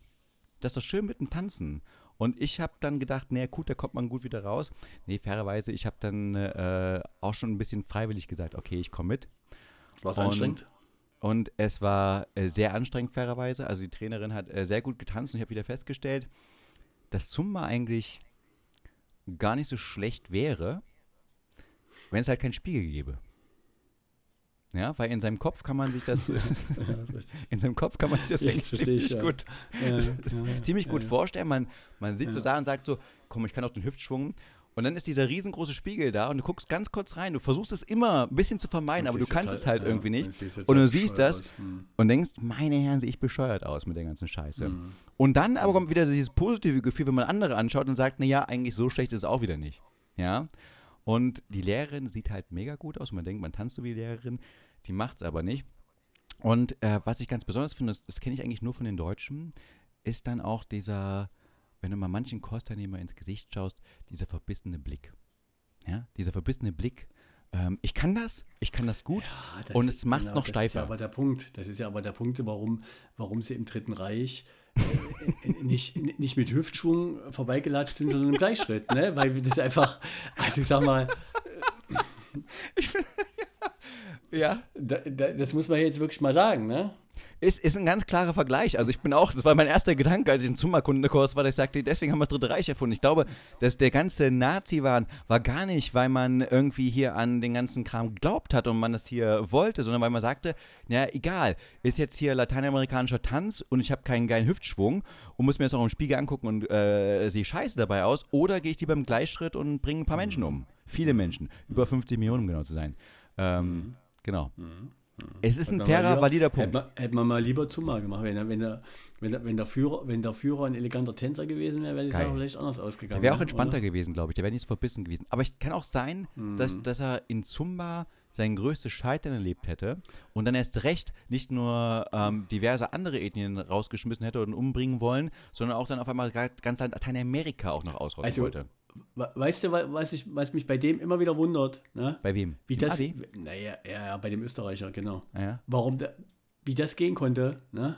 [SPEAKER 1] Das ist doch schön mit dem Tanzen. Und ich habe dann gedacht, naja, gut, da kommt man gut wieder raus. Nee, fairerweise, ich habe dann äh, auch schon ein bisschen freiwillig gesagt, okay, ich komme mit.
[SPEAKER 2] War es anstrengend?
[SPEAKER 1] Und es war äh, sehr anstrengend, fairerweise. Also die Trainerin hat äh, sehr gut getanzt und ich habe wieder festgestellt, dass Zumba eigentlich gar nicht so schlecht wäre, wenn es halt kein Spiegel gäbe. Ja, weil in seinem Kopf kann man sich das,
[SPEAKER 2] Ja, das
[SPEAKER 1] in seinem Kopf kann man sich das echt
[SPEAKER 2] ich,
[SPEAKER 1] ziemlich
[SPEAKER 2] ja.
[SPEAKER 1] gut,
[SPEAKER 2] Ja, ja,
[SPEAKER 1] ziemlich gut vorstellen. Man, man sitzt so da und sagt so, komm, ich kann auch den Hüftschwung. Und dann ist dieser riesengroße Spiegel da und du guckst ganz kurz rein. Du versuchst es immer ein bisschen zu vermeiden, aber du kannst es halt irgendwie nicht. Und du siehst das
[SPEAKER 2] Hm.
[SPEAKER 1] und denkst, meine Herren, sehe ich bescheuert aus mit der ganzen Scheiße.
[SPEAKER 2] Hm.
[SPEAKER 1] Und dann aber kommt wieder dieses positive Gefühl, wenn man andere anschaut und sagt, naja, eigentlich so schlecht ist es auch wieder nicht. Ja. Und die Lehrerin sieht halt mega gut aus. Man denkt, man tanzt so wie die Lehrerin, die macht es aber nicht. Und äh, was ich ganz besonders finde, das, das kenne ich eigentlich nur von den Deutschen, ist dann auch dieser, wenn du mal manchen Kursteilnehmer ins Gesicht schaust, dieser verbissene Blick. Ja, dieser verbissene Blick. Ähm, ich kann das, ich kann das gut.
[SPEAKER 2] Ja, das
[SPEAKER 1] Und
[SPEAKER 2] ist-
[SPEAKER 1] es macht's noch
[SPEAKER 2] Das ist
[SPEAKER 1] steifer.
[SPEAKER 2] ja aber der Punkt. Das ist ja aber der Punkt, warum, warum sie im Dritten Reich nicht, nicht mit Hüftschwung vorbeigelatscht sind, sondern im Gleichschritt. Ne? Weil das einfach, also ich sag mal,
[SPEAKER 1] Ja.
[SPEAKER 2] da, da, das muss man jetzt wirklich mal sagen. Ne?
[SPEAKER 1] Ist, ist ein ganz klarer Vergleich. Also ich bin auch, das war mein erster Gedanke, als ich im Zumba-Kundenkurs war, dass ich sagte, deswegen haben wir das Dritte Reich erfunden. Ich glaube, dass der ganze Nazi-Wahn war gar nicht, weil man irgendwie hier an den ganzen Kram geglaubt hat und man das hier wollte, sondern weil man sagte, na egal, ist jetzt hier lateinamerikanischer Tanz und ich habe keinen geilen Hüftschwung und muss mir das auch im Spiegel angucken und äh, sehe scheiße dabei aus, oder gehe ich lieber im Gleichschritt und bringe ein paar Menschen um. Viele Menschen, über 50 Millionen um genau zu sein. Ähm, Genau. Es ist
[SPEAKER 2] Hätte
[SPEAKER 1] ein fairer,
[SPEAKER 2] lieber-
[SPEAKER 1] valider
[SPEAKER 2] Hätte
[SPEAKER 1] Punkt.
[SPEAKER 2] man, hätte man mal lieber Zuma gemacht. Wenn, wenn, der, wenn, der, wenn, der Führer, wenn der Führer ein eleganter Tänzer gewesen wäre, wäre die. Sache vielleicht anders ausgegangen.
[SPEAKER 1] Der wäre auch
[SPEAKER 2] ne?
[SPEAKER 1] entspannter
[SPEAKER 2] Oder?
[SPEAKER 1] gewesen, glaube ich. Der wäre nicht so verbissen gewesen. Aber es kann auch sein, dass, dass er in Zumba sein größtes Scheitern erlebt hätte und dann erst recht nicht nur ähm, diverse andere Ethnien rausgeschmissen hätte und umbringen wollen, sondern auch dann auf einmal ga- ganz Lateinamerika auch noch ausrotten
[SPEAKER 2] Also,
[SPEAKER 1] wollte.
[SPEAKER 2] We- Weißt du, wa- was, ich, was mich bei dem immer wieder wundert? Ne?
[SPEAKER 1] Bei wem?
[SPEAKER 2] Wie
[SPEAKER 1] Dem
[SPEAKER 2] das,
[SPEAKER 1] Adi?
[SPEAKER 2] naja, ja, ja, bei dem Österreicher, genau.
[SPEAKER 1] Ja.
[SPEAKER 2] Warum, da, wie das gehen konnte, ne?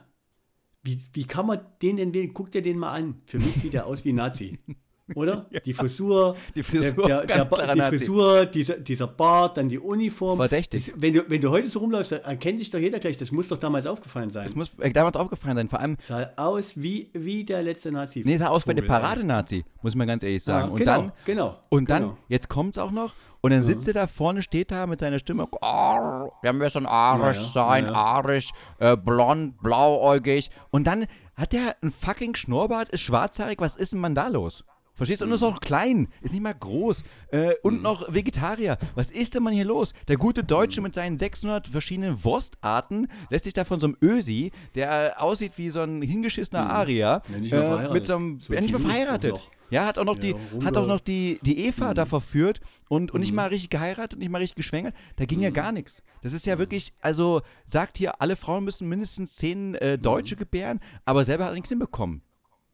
[SPEAKER 2] Wie, wie kann man den denn wählen? Guck dir den mal an. Für mich sieht er aus wie ein Nazi. Oder? Die Frisur,
[SPEAKER 1] Die Frisur,
[SPEAKER 2] der, der, der, die. Frisur, dieser, dieser Bart, dann die Uniform.
[SPEAKER 1] Verdächtig.
[SPEAKER 2] Das, wenn, du, wenn du heute so rumläufst, dann erkennt dich doch jeder gleich. Das muss doch damals aufgefallen sein.
[SPEAKER 1] Das muss äh, damals aufgefallen sein. Vor allem,
[SPEAKER 2] sah aus wie, wie der letzte Nazi.
[SPEAKER 1] nee, sah aus wie der. Paradenazi, muss man ganz ehrlich
[SPEAKER 2] Ja,
[SPEAKER 1] sagen. und
[SPEAKER 2] genau,
[SPEAKER 1] dann,
[SPEAKER 2] genau.
[SPEAKER 1] Und dann,
[SPEAKER 2] genau.
[SPEAKER 1] jetzt kommt es auch noch, und dann sitzt er da vorne, steht da mit seiner Stimme, "Arr, wir müssen arisch
[SPEAKER 2] Ja, ja,
[SPEAKER 1] sein,
[SPEAKER 2] ja, ja.
[SPEAKER 1] arisch, äh, blond, blauäugig. Und dann hat der einen fucking Schnurrbart, ist schwarzhaarig, was ist denn man da los? Verstehst du? Und ist
[SPEAKER 2] Mhm.
[SPEAKER 1] auch klein, ist nicht mal groß. Äh, und noch Vegetarier. Was ist denn man hier los? Der gute Deutsche
[SPEAKER 2] Mhm.
[SPEAKER 1] mit seinen 600 verschiedenen Wurstarten lässt sich da von so einem Ösi, der äh, aussieht wie so ein hingeschissener Arier,
[SPEAKER 2] Mhm. Ja, nicht mehr
[SPEAKER 1] äh, mit so einem,
[SPEAKER 2] So
[SPEAKER 1] ja, nicht mehr verheiratet. Ja, hat auch noch
[SPEAKER 2] Ja,
[SPEAKER 1] die, hat auch noch die, die Eva
[SPEAKER 2] Mhm.
[SPEAKER 1] da verführt und, und nicht mal richtig geheiratet, nicht mal richtig geschwängert. Da ging ja
[SPEAKER 2] Mhm.
[SPEAKER 1] gar nichts. Das ist ja wirklich, also sagt hier, alle Frauen müssen mindestens zehn äh,
[SPEAKER 2] Mhm.
[SPEAKER 1] Deutsche gebären, aber selber hat er nichts hinbekommen.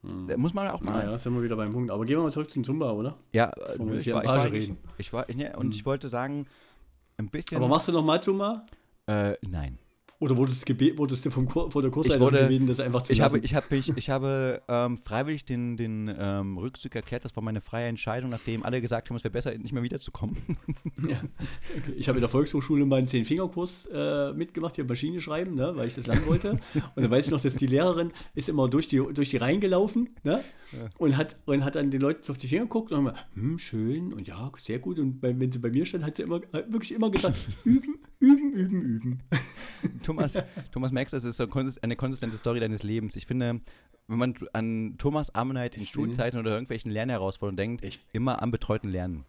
[SPEAKER 1] Da muss man auch mal.
[SPEAKER 2] Naja, sind wir wieder beim Punkt. Aber gehen wir mal zurück zum Zumba, oder?
[SPEAKER 1] Ja, äh,
[SPEAKER 2] wir
[SPEAKER 1] ich war, ich war,
[SPEAKER 2] Arsch
[SPEAKER 1] ich,
[SPEAKER 2] reden.
[SPEAKER 1] ich war, ne, und ich wollte sagen, ein bisschen.
[SPEAKER 2] Aber machst du noch mal Zumba?
[SPEAKER 1] äh, nein.
[SPEAKER 2] Oder wurdest, wurdest du vom Kur vor der
[SPEAKER 1] wurde-
[SPEAKER 2] gebeten, das einfach zu
[SPEAKER 1] Ich habe, ich habe, ich, ich habe ähm, freiwillig den, den ähm, Rückzug erklärt. Das war meine freie Entscheidung, nachdem alle gesagt haben, es wäre besser, nicht mehr wiederzukommen.
[SPEAKER 2] Ja. Okay. Ich habe in der Volkshochschule meinen Zehn-Finger-Kurs äh, mitgemacht, hier Maschine schreiben, ne, weil ich das lernen wollte. Und dann weiß ich noch, dass die Lehrerin ist immer durch die, durch die Reihen gelaufen ne, und, hat, und hat dann den Leuten so auf die Finger geguckt und immer, hm, schön und ja, sehr gut. Und bei, wenn sie bei mir stand, hat sie immer, hat wirklich immer gesagt, üben, üben, üben, üben.
[SPEAKER 1] Thomas, Thomas merkst, das ist so eine konsistente Story deines Lebens. Ich finde, wenn man an Thomas Ammenheit in
[SPEAKER 2] Ich
[SPEAKER 1] Schulzeiten oder irgendwelchen Lernherausforderungen denkt,
[SPEAKER 2] Ich-
[SPEAKER 1] immer am betreuten Lernen.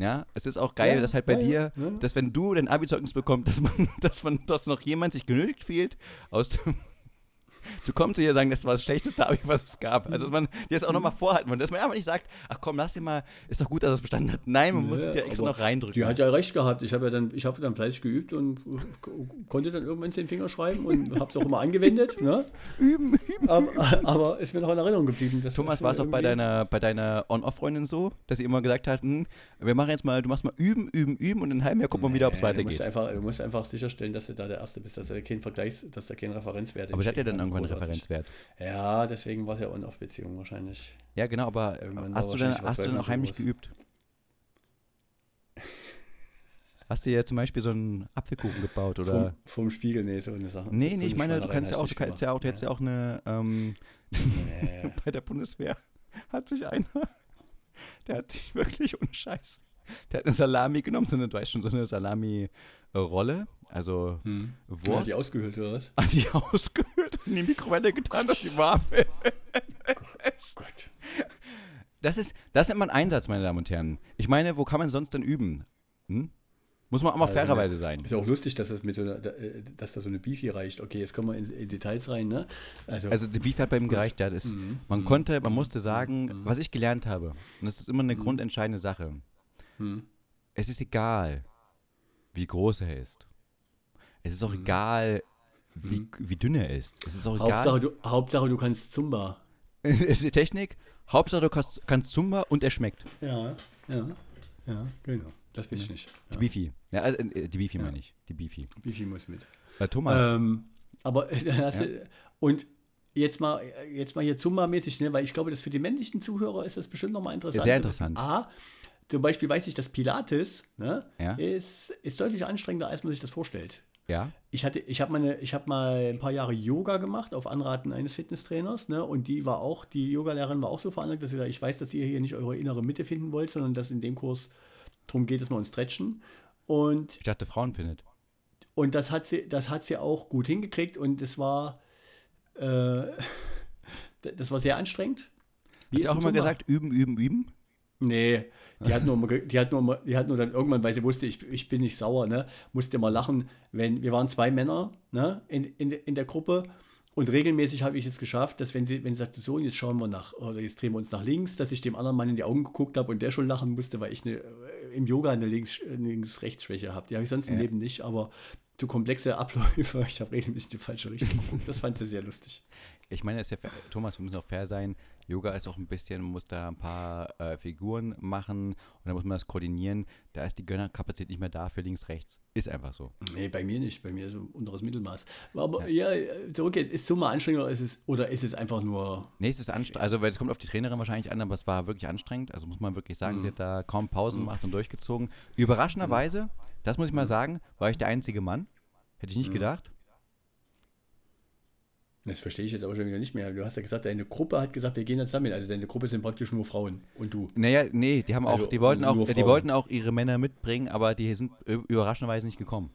[SPEAKER 1] Ja, es ist auch geil,
[SPEAKER 2] Ja,
[SPEAKER 1] dass halt bei
[SPEAKER 2] ja,
[SPEAKER 1] dir,
[SPEAKER 2] ja.
[SPEAKER 1] dass wenn du dein Abi-Zeugnis bekommst, dass man, dass man, dass noch jemand sich genötigt fühlt, aus dem, zu kommen zu dir sagen, das war das schlechteste Abi, was es gab. Also dass man dir das auch nochmal vorhalten muss. Dass man einfach nicht sagt, ach komm, lass dir mal, ist doch gut, dass es bestanden hat. Nein, man muss
[SPEAKER 2] Ja,
[SPEAKER 1] es dir extra noch reindrücken.
[SPEAKER 2] Die hat ja recht gehabt. Ich habe ja dann, ich habe dann fleißig geübt und konnte dann irgendwann zehn Finger schreiben und habe es auch immer angewendet. Ne?
[SPEAKER 1] üben, üben.
[SPEAKER 2] Aber, aber ist mir noch in Erinnerung geblieben.
[SPEAKER 1] Thomas, war es auch bei deiner, bei deiner On-Off-Freundin so, dass sie immer gesagt hat, hm, wir machen jetzt mal, du machst mal üben, üben, üben und in einem halben Jahr gucken wir wieder, ob es
[SPEAKER 2] Nee, Du musst,
[SPEAKER 1] weitergeht.
[SPEAKER 2] einfach, du musst einfach sicherstellen, dass du da der Erste bist, dass du kein Vergleichs, dass da kein Referenzwert
[SPEAKER 1] Aber sie hat ja dann irgendwann
[SPEAKER 2] Großartig.
[SPEAKER 1] Referenzwert.
[SPEAKER 2] Ja, deswegen war es ja On-Off-Beziehung wahrscheinlich.
[SPEAKER 1] Ja, genau, aber
[SPEAKER 2] Irgendwann
[SPEAKER 1] hast du,
[SPEAKER 2] wahrscheinlich
[SPEAKER 1] hast du denn auch heimlich geübt? Hast du ja zum Beispiel so einen Apfelkuchen gebaut oder?
[SPEAKER 2] Vom, vom Spiegel, nee, so eine Sache.
[SPEAKER 1] nee,
[SPEAKER 2] so
[SPEAKER 1] nee, ich
[SPEAKER 2] eine
[SPEAKER 1] meine, du kannst ja auch, du kannst ja auch, du hättest ja auch eine, ähm,
[SPEAKER 2] Nee.
[SPEAKER 1] bei der Bundeswehr hat sich einer, der hat sich wirklich ohne Scheiß, der hat eine Salami genommen, so eine, du weißt schon, so eine Salami-Rolle, also
[SPEAKER 2] Hm.
[SPEAKER 1] Wurst.
[SPEAKER 2] Ja, die ausgehöhlt oder was?
[SPEAKER 1] Hat die ausgehöhlt in die Mikrowelle getan, dass sie warm wird.
[SPEAKER 2] Gott.
[SPEAKER 1] Das ist, das nennt man Einsatz, meine Damen und Herren. Ich meine, wo kann man sonst denn üben? Hm? Muss man auch mal
[SPEAKER 2] Also,
[SPEAKER 1] fairerweise sein.
[SPEAKER 2] Ist auch lustig, dass das mit so einer, da- äh, dass da so eine Beefy reicht. Okay, jetzt kommen wir in, in Details rein, ne? Also,
[SPEAKER 1] Also der Beef hat bei ihm gereicht, ja, das,
[SPEAKER 2] Mhm.
[SPEAKER 1] man
[SPEAKER 2] Mhm.
[SPEAKER 1] konnte, man musste sagen, was ich gelernt habe, und das ist immer eine
[SPEAKER 2] Mhm.
[SPEAKER 1] grundentscheidende Sache, es ist egal, wie groß er ist. Es ist auch
[SPEAKER 2] Mhm.
[SPEAKER 1] egal, wie,
[SPEAKER 2] Mhm.
[SPEAKER 1] wie dünn er ist. Es ist auch
[SPEAKER 2] Hauptsache,
[SPEAKER 1] egal.
[SPEAKER 2] du, Hauptsache, du kannst Zumba.
[SPEAKER 1] Ist die Technik. Hauptsache, du kannst, kannst Zumba und er schmeckt.
[SPEAKER 2] Ja, ja, ja, genau. Das weiß ich nicht.
[SPEAKER 1] Die
[SPEAKER 2] Ja.
[SPEAKER 1] Beefy. Ja, also, äh, die Beefy
[SPEAKER 2] Ja.
[SPEAKER 1] meine ich. Die Beefy.
[SPEAKER 2] Beefy muss mit.
[SPEAKER 1] Äh, Thomas.
[SPEAKER 2] Ähm, aber äh, du, und jetzt mal, jetzt mal hier Zumba-mäßig, ne? weil ich glaube, dass für die männlichen Zuhörer ist das bestimmt nochmal interessant.
[SPEAKER 1] Sehr interessant.
[SPEAKER 2] A, zum Beispiel weiß ich, dass Pilates ne,
[SPEAKER 1] Ja.
[SPEAKER 2] ist, ist deutlich anstrengender, als man sich das vorstellt.
[SPEAKER 1] Ja.
[SPEAKER 2] Ich, hatte, ich habe meine- ich hab mal ein paar Jahre Yoga gemacht auf Anraten eines Fitnesstrainers, ne? Und die war auch, die Yogalehrerin war auch so veranlagt, dass sie sagt, ich weiß, dass ihr hier nicht eure innere Mitte finden wollt, sondern dass in dem Kurs darum geht, dass wir uns stretchen. Und
[SPEAKER 1] Ich dachte, Frauen findet.
[SPEAKER 2] und das hat sie, das hat sie auch gut hingekriegt und es war, äh, das war sehr anstrengend.
[SPEAKER 1] Hat sie
[SPEAKER 2] ist
[SPEAKER 1] auch immer gesagt, üben, üben, üben?
[SPEAKER 2] Nee, die hat nur, die hat nur, die hat nur dann irgendwann, weil sie wusste, ich, ich bin nicht sauer, ne, musste immer lachen, wenn, wir waren zwei Männer, ne, in, in, in der Gruppe und regelmäßig habe ich es geschafft, dass wenn sie, wenn sie sagte, so, und jetzt schauen wir nach, oder jetzt drehen wir uns nach links, dass ich dem anderen Mann in die Augen geguckt habe und der schon lachen musste, weil ich eine, äh, im Yoga eine Links- Links-Rechts-Schwäche habe. Die habe ich sonst im
[SPEAKER 1] Ja.
[SPEAKER 2] Leben nicht, aber zu komplexe Abläufe, ich habe regelmäßig die falsche Richtung geguckt. Das fand sie sehr lustig.
[SPEAKER 1] Ich meine, ja Thomas, wir müssen auch fair sein. Yoga ist auch ein bisschen, man muss da ein paar äh, Figuren machen und dann muss man das koordinieren. Da ist die Gönnerkapazität nicht mehr da für links, rechts. Ist einfach so.
[SPEAKER 2] Nee, bei mir nicht. Bei mir so unteres Mittelmaß. Aber ja, zurück jetzt. Ist Summe anstrengend oder ist es, oder ist es einfach nur.
[SPEAKER 1] Nee, es ist anstrengend. Also, weil es kommt auf die Trainerin wahrscheinlich an, aber es war wirklich anstrengend. Also, muss man wirklich sagen, sie hat da kaum Pausen gemacht und durchgezogen. Überraschenderweise, das muss ich mal sagen, war ich der einzige Mann. Hätte ich nicht gedacht.
[SPEAKER 2] Das verstehe ich jetzt aber schon wieder nicht mehr. Du hast ja gesagt, deine Gruppe hat gesagt, wir gehen jetzt zusammen. Also deine Gruppe sind praktisch nur Frauen und du.
[SPEAKER 1] Naja, nee, die haben auch,
[SPEAKER 2] Also,
[SPEAKER 1] die wollten auch, äh, die
[SPEAKER 2] Frauen.
[SPEAKER 1] wollten auch ihre Männer mitbringen, aber die sind überraschenderweise nicht gekommen.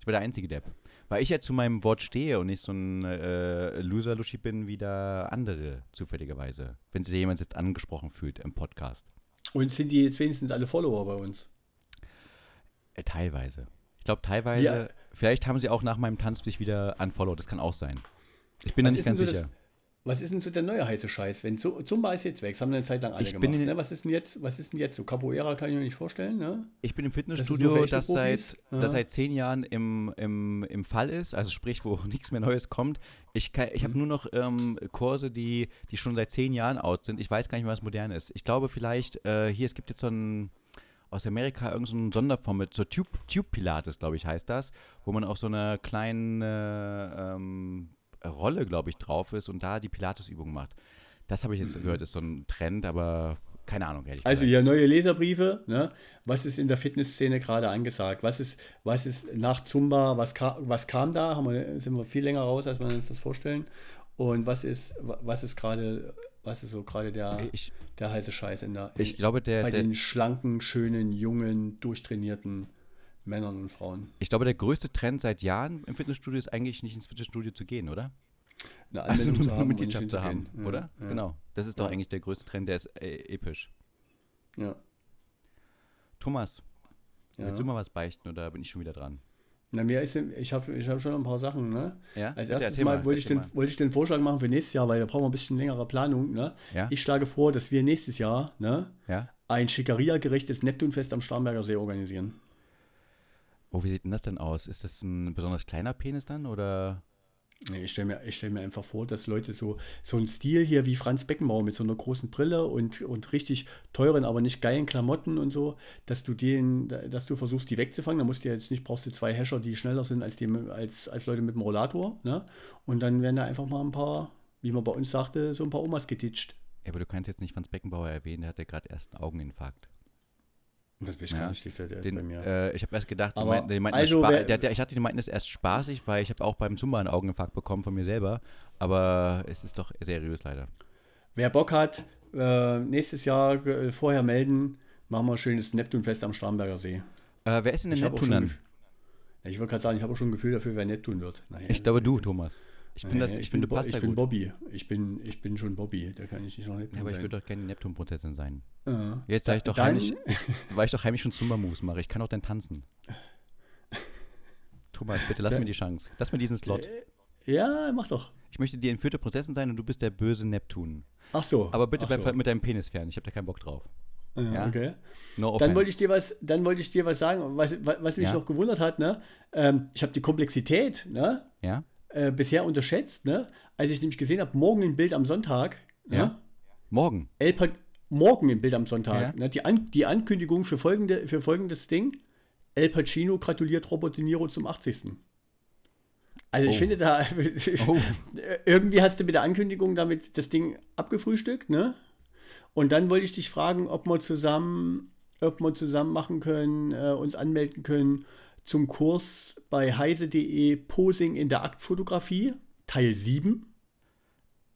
[SPEAKER 1] Ich war der einzige Depp. Weil ich ja zu meinem Wort stehe und nicht so ein äh, Loser-Luschi bin wie da andere, zufälligerweise. Wenn sich jemand jetzt angesprochen fühlt im Podcast.
[SPEAKER 2] Und sind die jetzt wenigstens alle Follower bei uns?
[SPEAKER 1] Äh, teilweise. Ich glaube, teilweise,
[SPEAKER 2] Ja.
[SPEAKER 1] vielleicht haben sie auch nach meinem Tanz sich wieder unfollowed. Das kann auch sein. Ich bin da
[SPEAKER 2] Was
[SPEAKER 1] nicht
[SPEAKER 2] ist denn
[SPEAKER 1] ganz
[SPEAKER 2] so
[SPEAKER 1] sicher.
[SPEAKER 2] das- Was ist denn so der neue heiße Scheiß? Wenn Zu- Zumba ist jetzt weg, das haben wir eine Zeit lang alle
[SPEAKER 1] Ich
[SPEAKER 2] gemacht.
[SPEAKER 1] in-
[SPEAKER 2] Ne? Was ist denn jetzt? Was ist denn jetzt so? Capoeira kann ich mir nicht vorstellen, ne?
[SPEAKER 1] Ich bin im Fitnessstudio, das, seit?
[SPEAKER 2] Ja.
[SPEAKER 1] das seit zehn Jahren im, im, im Fall ist, also sprich, wo nichts mehr Neues kommt. Ich, kann- ich
[SPEAKER 2] Mhm.
[SPEAKER 1] habe nur noch ähm, Kurse, die, die schon seit zehn Jahren out sind. Ich weiß gar nicht mehr, was modern ist. Ich glaube vielleicht, äh, hier, es gibt jetzt so ein, aus Amerika irgendeine so Sonderform mit, so Tube, Tube Pilates, glaube ich, heißt das, wo man auf so einer kleinen äh, ähm, Rolle, glaube ich, drauf ist und da die Pilates-Übung macht. Das habe ich jetzt gehört, ist so ein Trend, aber keine Ahnung, ehrlich
[SPEAKER 2] Mhm. Also hier neue Leserbriefe, ne? Was ist in der Fitnessszene gerade angesagt? Was ist, was ist nach Zumba, was, ka was kam da? Haben wir, sind wir viel länger raus, als wir uns das vorstellen. Und was ist, wa- was ist gerade, was ist so gerade der,
[SPEAKER 1] Ich,
[SPEAKER 2] der heiße Scheiß in der,
[SPEAKER 1] ich glaube, der,
[SPEAKER 2] bei
[SPEAKER 1] der,
[SPEAKER 2] den schlanken, schönen, jungen, durchtrainierten Männern und Frauen?
[SPEAKER 1] Ich glaube, der größte Trend seit Jahren im Fitnessstudio ist eigentlich nicht ins Fitnessstudio zu gehen, oder?
[SPEAKER 2] Eine
[SPEAKER 1] Also
[SPEAKER 2] Anmeldung
[SPEAKER 1] nur
[SPEAKER 2] zu haben
[SPEAKER 1] Mitgliedschaft zu haben.
[SPEAKER 2] Ja,
[SPEAKER 1] oder?
[SPEAKER 2] ja,
[SPEAKER 1] Genau. Das ist doch
[SPEAKER 2] Ja.
[SPEAKER 1] eigentlich der größte Trend, der ist äh, episch.
[SPEAKER 2] Ja,
[SPEAKER 1] Thomas, willst du mal was beichten oder bin ich schon wieder dran?
[SPEAKER 2] Na, mir ist, ich habe ich hab schon ein paar Sachen, ne?
[SPEAKER 1] Ja?
[SPEAKER 2] Als erstes
[SPEAKER 1] erzähl
[SPEAKER 2] mal, wollte, ich den, wollte ich den Vorschlag machen für nächstes Jahr, weil da brauchen wir ein bisschen längere Planung. Ne?
[SPEAKER 1] Ja?
[SPEAKER 2] Ich schlage vor, dass wir nächstes Jahr ne,
[SPEAKER 1] Ja?
[SPEAKER 2] ein Schickeria-gerechtes Neptunfest am Starnberger See organisieren.
[SPEAKER 1] Oh, wie sieht denn das denn aus? Ist das ein besonders kleiner Penis dann oder?
[SPEAKER 2] Ich stelle mir, ich stell mir einfach vor, dass Leute so, so einen Stil hier wie Franz Beckenbauer mit so einer großen Brille und, und richtig teuren, aber nicht geilen Klamotten und so, dass du den, dass du versuchst, die wegzufangen. Da musst du jetzt nicht, brauchst du zwei Hescher, die schneller sind als, die, als, als Leute mit dem Rollator. Ne? Und dann werden da einfach mal ein paar, wie man bei uns sagte, so ein paar Omas getitscht.
[SPEAKER 1] Ja, aber du kannst jetzt nicht Franz Beckenbauer erwähnen, der hatte gerade erst einen Augeninfarkt.
[SPEAKER 2] Das weiß ich
[SPEAKER 1] Ja,
[SPEAKER 2] gar nicht, der, der ist
[SPEAKER 1] Den,
[SPEAKER 2] bei mir.
[SPEAKER 1] äh, ich habe erst gedacht, die
[SPEAKER 2] Aber
[SPEAKER 1] meinten, die meinten
[SPEAKER 2] also wer-
[SPEAKER 1] der, der, ich hatte die meinten das erst spaßig, weil ich habe auch beim Zumba einen Augeninfarkt bekommen von mir selber. Aber es ist doch seriös leider.
[SPEAKER 2] Wer Bock hat, äh, nächstes Jahr äh, vorher melden. Machen wir ein schönes Neptunfest am Starnberger See.
[SPEAKER 1] Äh, wer ist denn der Neptun dann?
[SPEAKER 2] ich wollte gerade sagen, ich habe auch schon ein Gefühl dafür, wer Neptun wird. Naja,
[SPEAKER 1] Ich glaube du, Thomas. Ich
[SPEAKER 2] naja,
[SPEAKER 1] das, ich
[SPEAKER 2] bin
[SPEAKER 1] finde du passt
[SPEAKER 2] ich
[SPEAKER 1] da
[SPEAKER 2] bin
[SPEAKER 1] gut.
[SPEAKER 2] Bobby. Ich bin, ich bin schon Bobby. Da kann ich nicht noch Neptun
[SPEAKER 1] Ja, aber ich
[SPEAKER 2] sein.
[SPEAKER 1] würde doch gerne die Neptun-Prinzessin sein.
[SPEAKER 2] Ja.
[SPEAKER 1] Jetzt sage ich doch
[SPEAKER 2] Dann-
[SPEAKER 1] heimlich, weil ich doch heimlich schon Zumba-Moves mache. Ich kann auch dann tanzen. Thomas, bitte lass
[SPEAKER 2] Da-
[SPEAKER 1] mir die Chance. Lass mir diesen Slot.
[SPEAKER 2] Ja, mach doch.
[SPEAKER 1] Ich möchte die entführte Prinzessin sein und du bist der böse Neptun.
[SPEAKER 2] Ach so.
[SPEAKER 1] Aber bitte bleib
[SPEAKER 2] so.
[SPEAKER 1] mit deinem Penis fern. Ich habe da keinen Bock drauf.
[SPEAKER 2] Ja. Okay.
[SPEAKER 1] No
[SPEAKER 2] Dann wollte ich dir was, dann wollte ich dir was sagen, was, was was mich
[SPEAKER 1] Ja.
[SPEAKER 2] noch gewundert hat, ne? Ähm, ich habe die Komplexität, ne?
[SPEAKER 1] Ja?
[SPEAKER 2] Äh, bisher unterschätzt, ne? Als ich nämlich gesehen habe, morgen ein Bild am Sonntag,
[SPEAKER 1] Ja.
[SPEAKER 2] ne?
[SPEAKER 1] Morgen.
[SPEAKER 2] El morgen im Bild am Sonntag.
[SPEAKER 1] Ja.
[SPEAKER 2] Ne? Die, An die Ankündigung für, folgende, für folgendes Ding: El Pacino gratuliert Robert De Niro zum 80. Also ich
[SPEAKER 1] Oh.
[SPEAKER 2] finde da,
[SPEAKER 1] Oh.
[SPEAKER 2] irgendwie hast du mit der Ankündigung damit das Ding abgefrühstückt, ne? Und dann wollte ich dich fragen, ob wir zusammen, ob wir zusammen machen können, äh, uns anmelden können zum Kurs bei heise.de Posing in der Aktfotografie, Teil 7.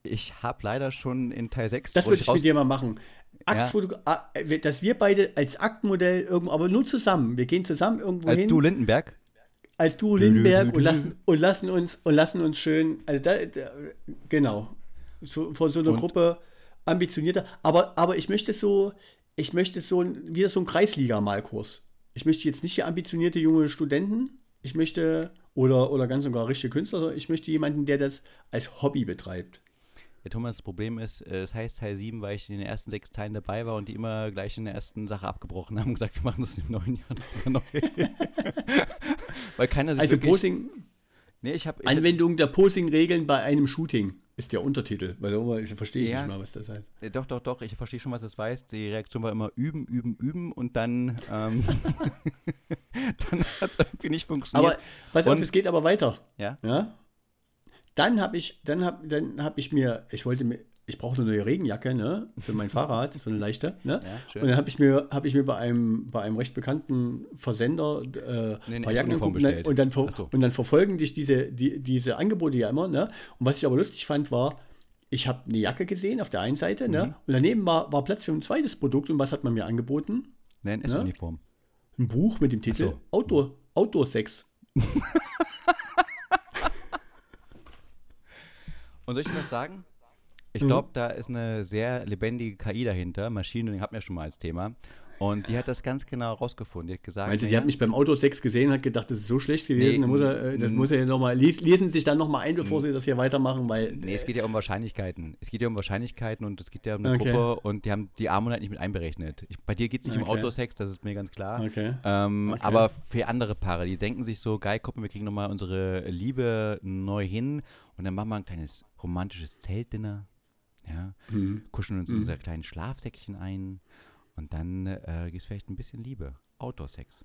[SPEAKER 1] Ich habe leider schon in Teil 6.
[SPEAKER 2] Das würde ich mit dir mal machen. Aktfotogra ah, äh, dass wir beide als Aktmodell irgendwo, aber nur zusammen. Wir gehen zusammen irgendwo
[SPEAKER 1] Als
[SPEAKER 2] hin,
[SPEAKER 1] du Lindenberg.
[SPEAKER 2] als du Lindenberg und lassen, und lassen uns und lassen uns schön, also da, da, genau, so, vor so einer
[SPEAKER 1] Und?
[SPEAKER 2] Gruppe ambitionierter. Aber, aber ich möchte so, ich möchte so ein, wieder so einen Kreisliga-Malkurs. Ich möchte jetzt nicht hier ambitionierte junge Studenten. Ich möchte, oder, oder ganz und gar richtige Künstler, sondern ich möchte jemanden, der das als Hobby betreibt.
[SPEAKER 1] Ja, Thomas, das Problem ist, äh, es heißt Teil 7, weil ich in den ersten sechs Teilen dabei war und die immer gleich in der ersten Sache abgebrochen haben und gesagt, wir machen das im neuen Jahr nochmal neu. weil keiner sich
[SPEAKER 2] Also
[SPEAKER 1] wirklich,
[SPEAKER 2] Posing,
[SPEAKER 1] Nee, ich habe
[SPEAKER 2] Anwendung der Posing-Regeln bei einem Shooting ist der Untertitel. Weil irgendwann- ich verstehe ich
[SPEAKER 1] Ja.
[SPEAKER 2] nicht mal, was das heißt.
[SPEAKER 1] Äh, Doch, doch, doch, ich verstehe schon, was das weiß. Die Reaktion war immer üben, üben, üben und dann, ähm, dann hat es irgendwie nicht funktioniert.
[SPEAKER 2] Aber pass auf,
[SPEAKER 1] Und-
[SPEAKER 2] es geht aber weiter.
[SPEAKER 1] ja?
[SPEAKER 2] Ja? Dann habe ich, dann hab, dann hab ich mir, ich wollte mir, ich brauche eine neue Regenjacke, ne, für mein Fahrrad, so eine leichte, ne?
[SPEAKER 1] Ja.
[SPEAKER 2] Und dann habe ich mir, habe ich mir bei einem, bei einem recht bekannten Versender äh,
[SPEAKER 1] Nee, eine
[SPEAKER 2] paar Jacken und dann,
[SPEAKER 1] bestellt.
[SPEAKER 2] und, dann
[SPEAKER 1] so.
[SPEAKER 2] und dann verfolgen dich diese, die, diese Angebote ja immer, ne? Und was ich aber lustig fand, war, ich habe eine Jacke gesehen auf der einen Seite,
[SPEAKER 1] Mhm.
[SPEAKER 2] ne? Und daneben war, war Platz für ein zweites Produkt und was hat man mir angeboten?
[SPEAKER 1] Nein, S-Uniform.
[SPEAKER 2] Ein Buch mit dem Titel
[SPEAKER 1] so.
[SPEAKER 2] Outdoor, Outdoor Sex.
[SPEAKER 1] Und soll ich dir was sagen? Ich
[SPEAKER 2] Mhm.
[SPEAKER 1] glaube, da ist eine sehr lebendige KI dahinter. Learning hatten wir schon mal als Thema. Und die hat das ganz genau rausgefunden. Die hat gesagt,
[SPEAKER 2] Meinst du, die
[SPEAKER 1] naja,
[SPEAKER 2] hat mich beim Auto 6 gesehen, hat gedacht, das ist so schlecht gewesen,
[SPEAKER 1] Nee,
[SPEAKER 2] muss er, äh, das muss er nochmal, les, lesen Sie sich dann nochmal ein, bevor Sie das hier weitermachen, weil,
[SPEAKER 1] Nee, es geht ja um Wahrscheinlichkeiten. Es geht ja um Wahrscheinlichkeiten und es geht ja um eine
[SPEAKER 2] Okay.
[SPEAKER 1] Gruppe und die haben die Armut halt nicht mit einberechnet. Ich, bei dir geht es nicht um
[SPEAKER 2] Okay.
[SPEAKER 1] Autosex, das ist mir ganz klar.
[SPEAKER 2] Okay.
[SPEAKER 1] Ähm. Aber für andere Paare, die denken sich so, geil, guck mal, wir kriegen nochmal unsere Liebe neu hin und dann machen wir ein kleines romantisches Zeltdinner. Ja,
[SPEAKER 2] Mhm.
[SPEAKER 1] kuscheln uns in unser kleinen Schlafsäckchen ein und dann äh, gibt es vielleicht ein bisschen Liebe. Outdoor-Sex.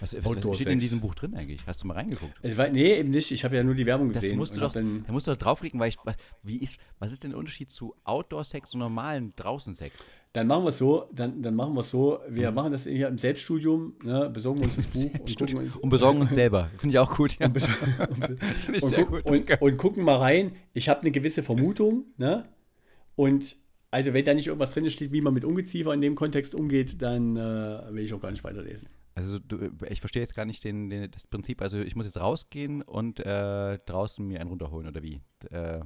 [SPEAKER 1] Was, was, was steht in diesem Buch drin eigentlich? Hast du mal reingeguckt?
[SPEAKER 2] Ich weiß, nee, eben nicht, ich habe ja nur die Werbung
[SPEAKER 1] Das
[SPEAKER 2] gesehen.
[SPEAKER 1] musst du doch, da musst du doch draufklicken, weil ich, was, wie ist, was ist denn der Unterschied zu Outdoor-Sex und normalen Draußen-Sex?
[SPEAKER 2] dann machen wir es so, dann, dann machen wir es so, wir
[SPEAKER 1] Mhm.
[SPEAKER 2] machen das hier im Selbststudium, ne, besorgen uns das Buch und gucken,
[SPEAKER 1] Und besorgen uns selber. Finde ich auch gut. Ja.
[SPEAKER 2] und, und, guck,
[SPEAKER 1] gut.
[SPEAKER 2] und gucken mal rein. Ich habe eine gewisse Vermutung, ne? Und also wenn da nicht irgendwas drin steht, wie man mit Ungeziefer in dem Kontext umgeht, dann äh, will ich auch gar nicht weiterlesen.
[SPEAKER 1] Also du, ich verstehe jetzt gar nicht den, den, das Prinzip. Also ich muss jetzt rausgehen und äh, draußen mir einen runterholen oder wie? Äh,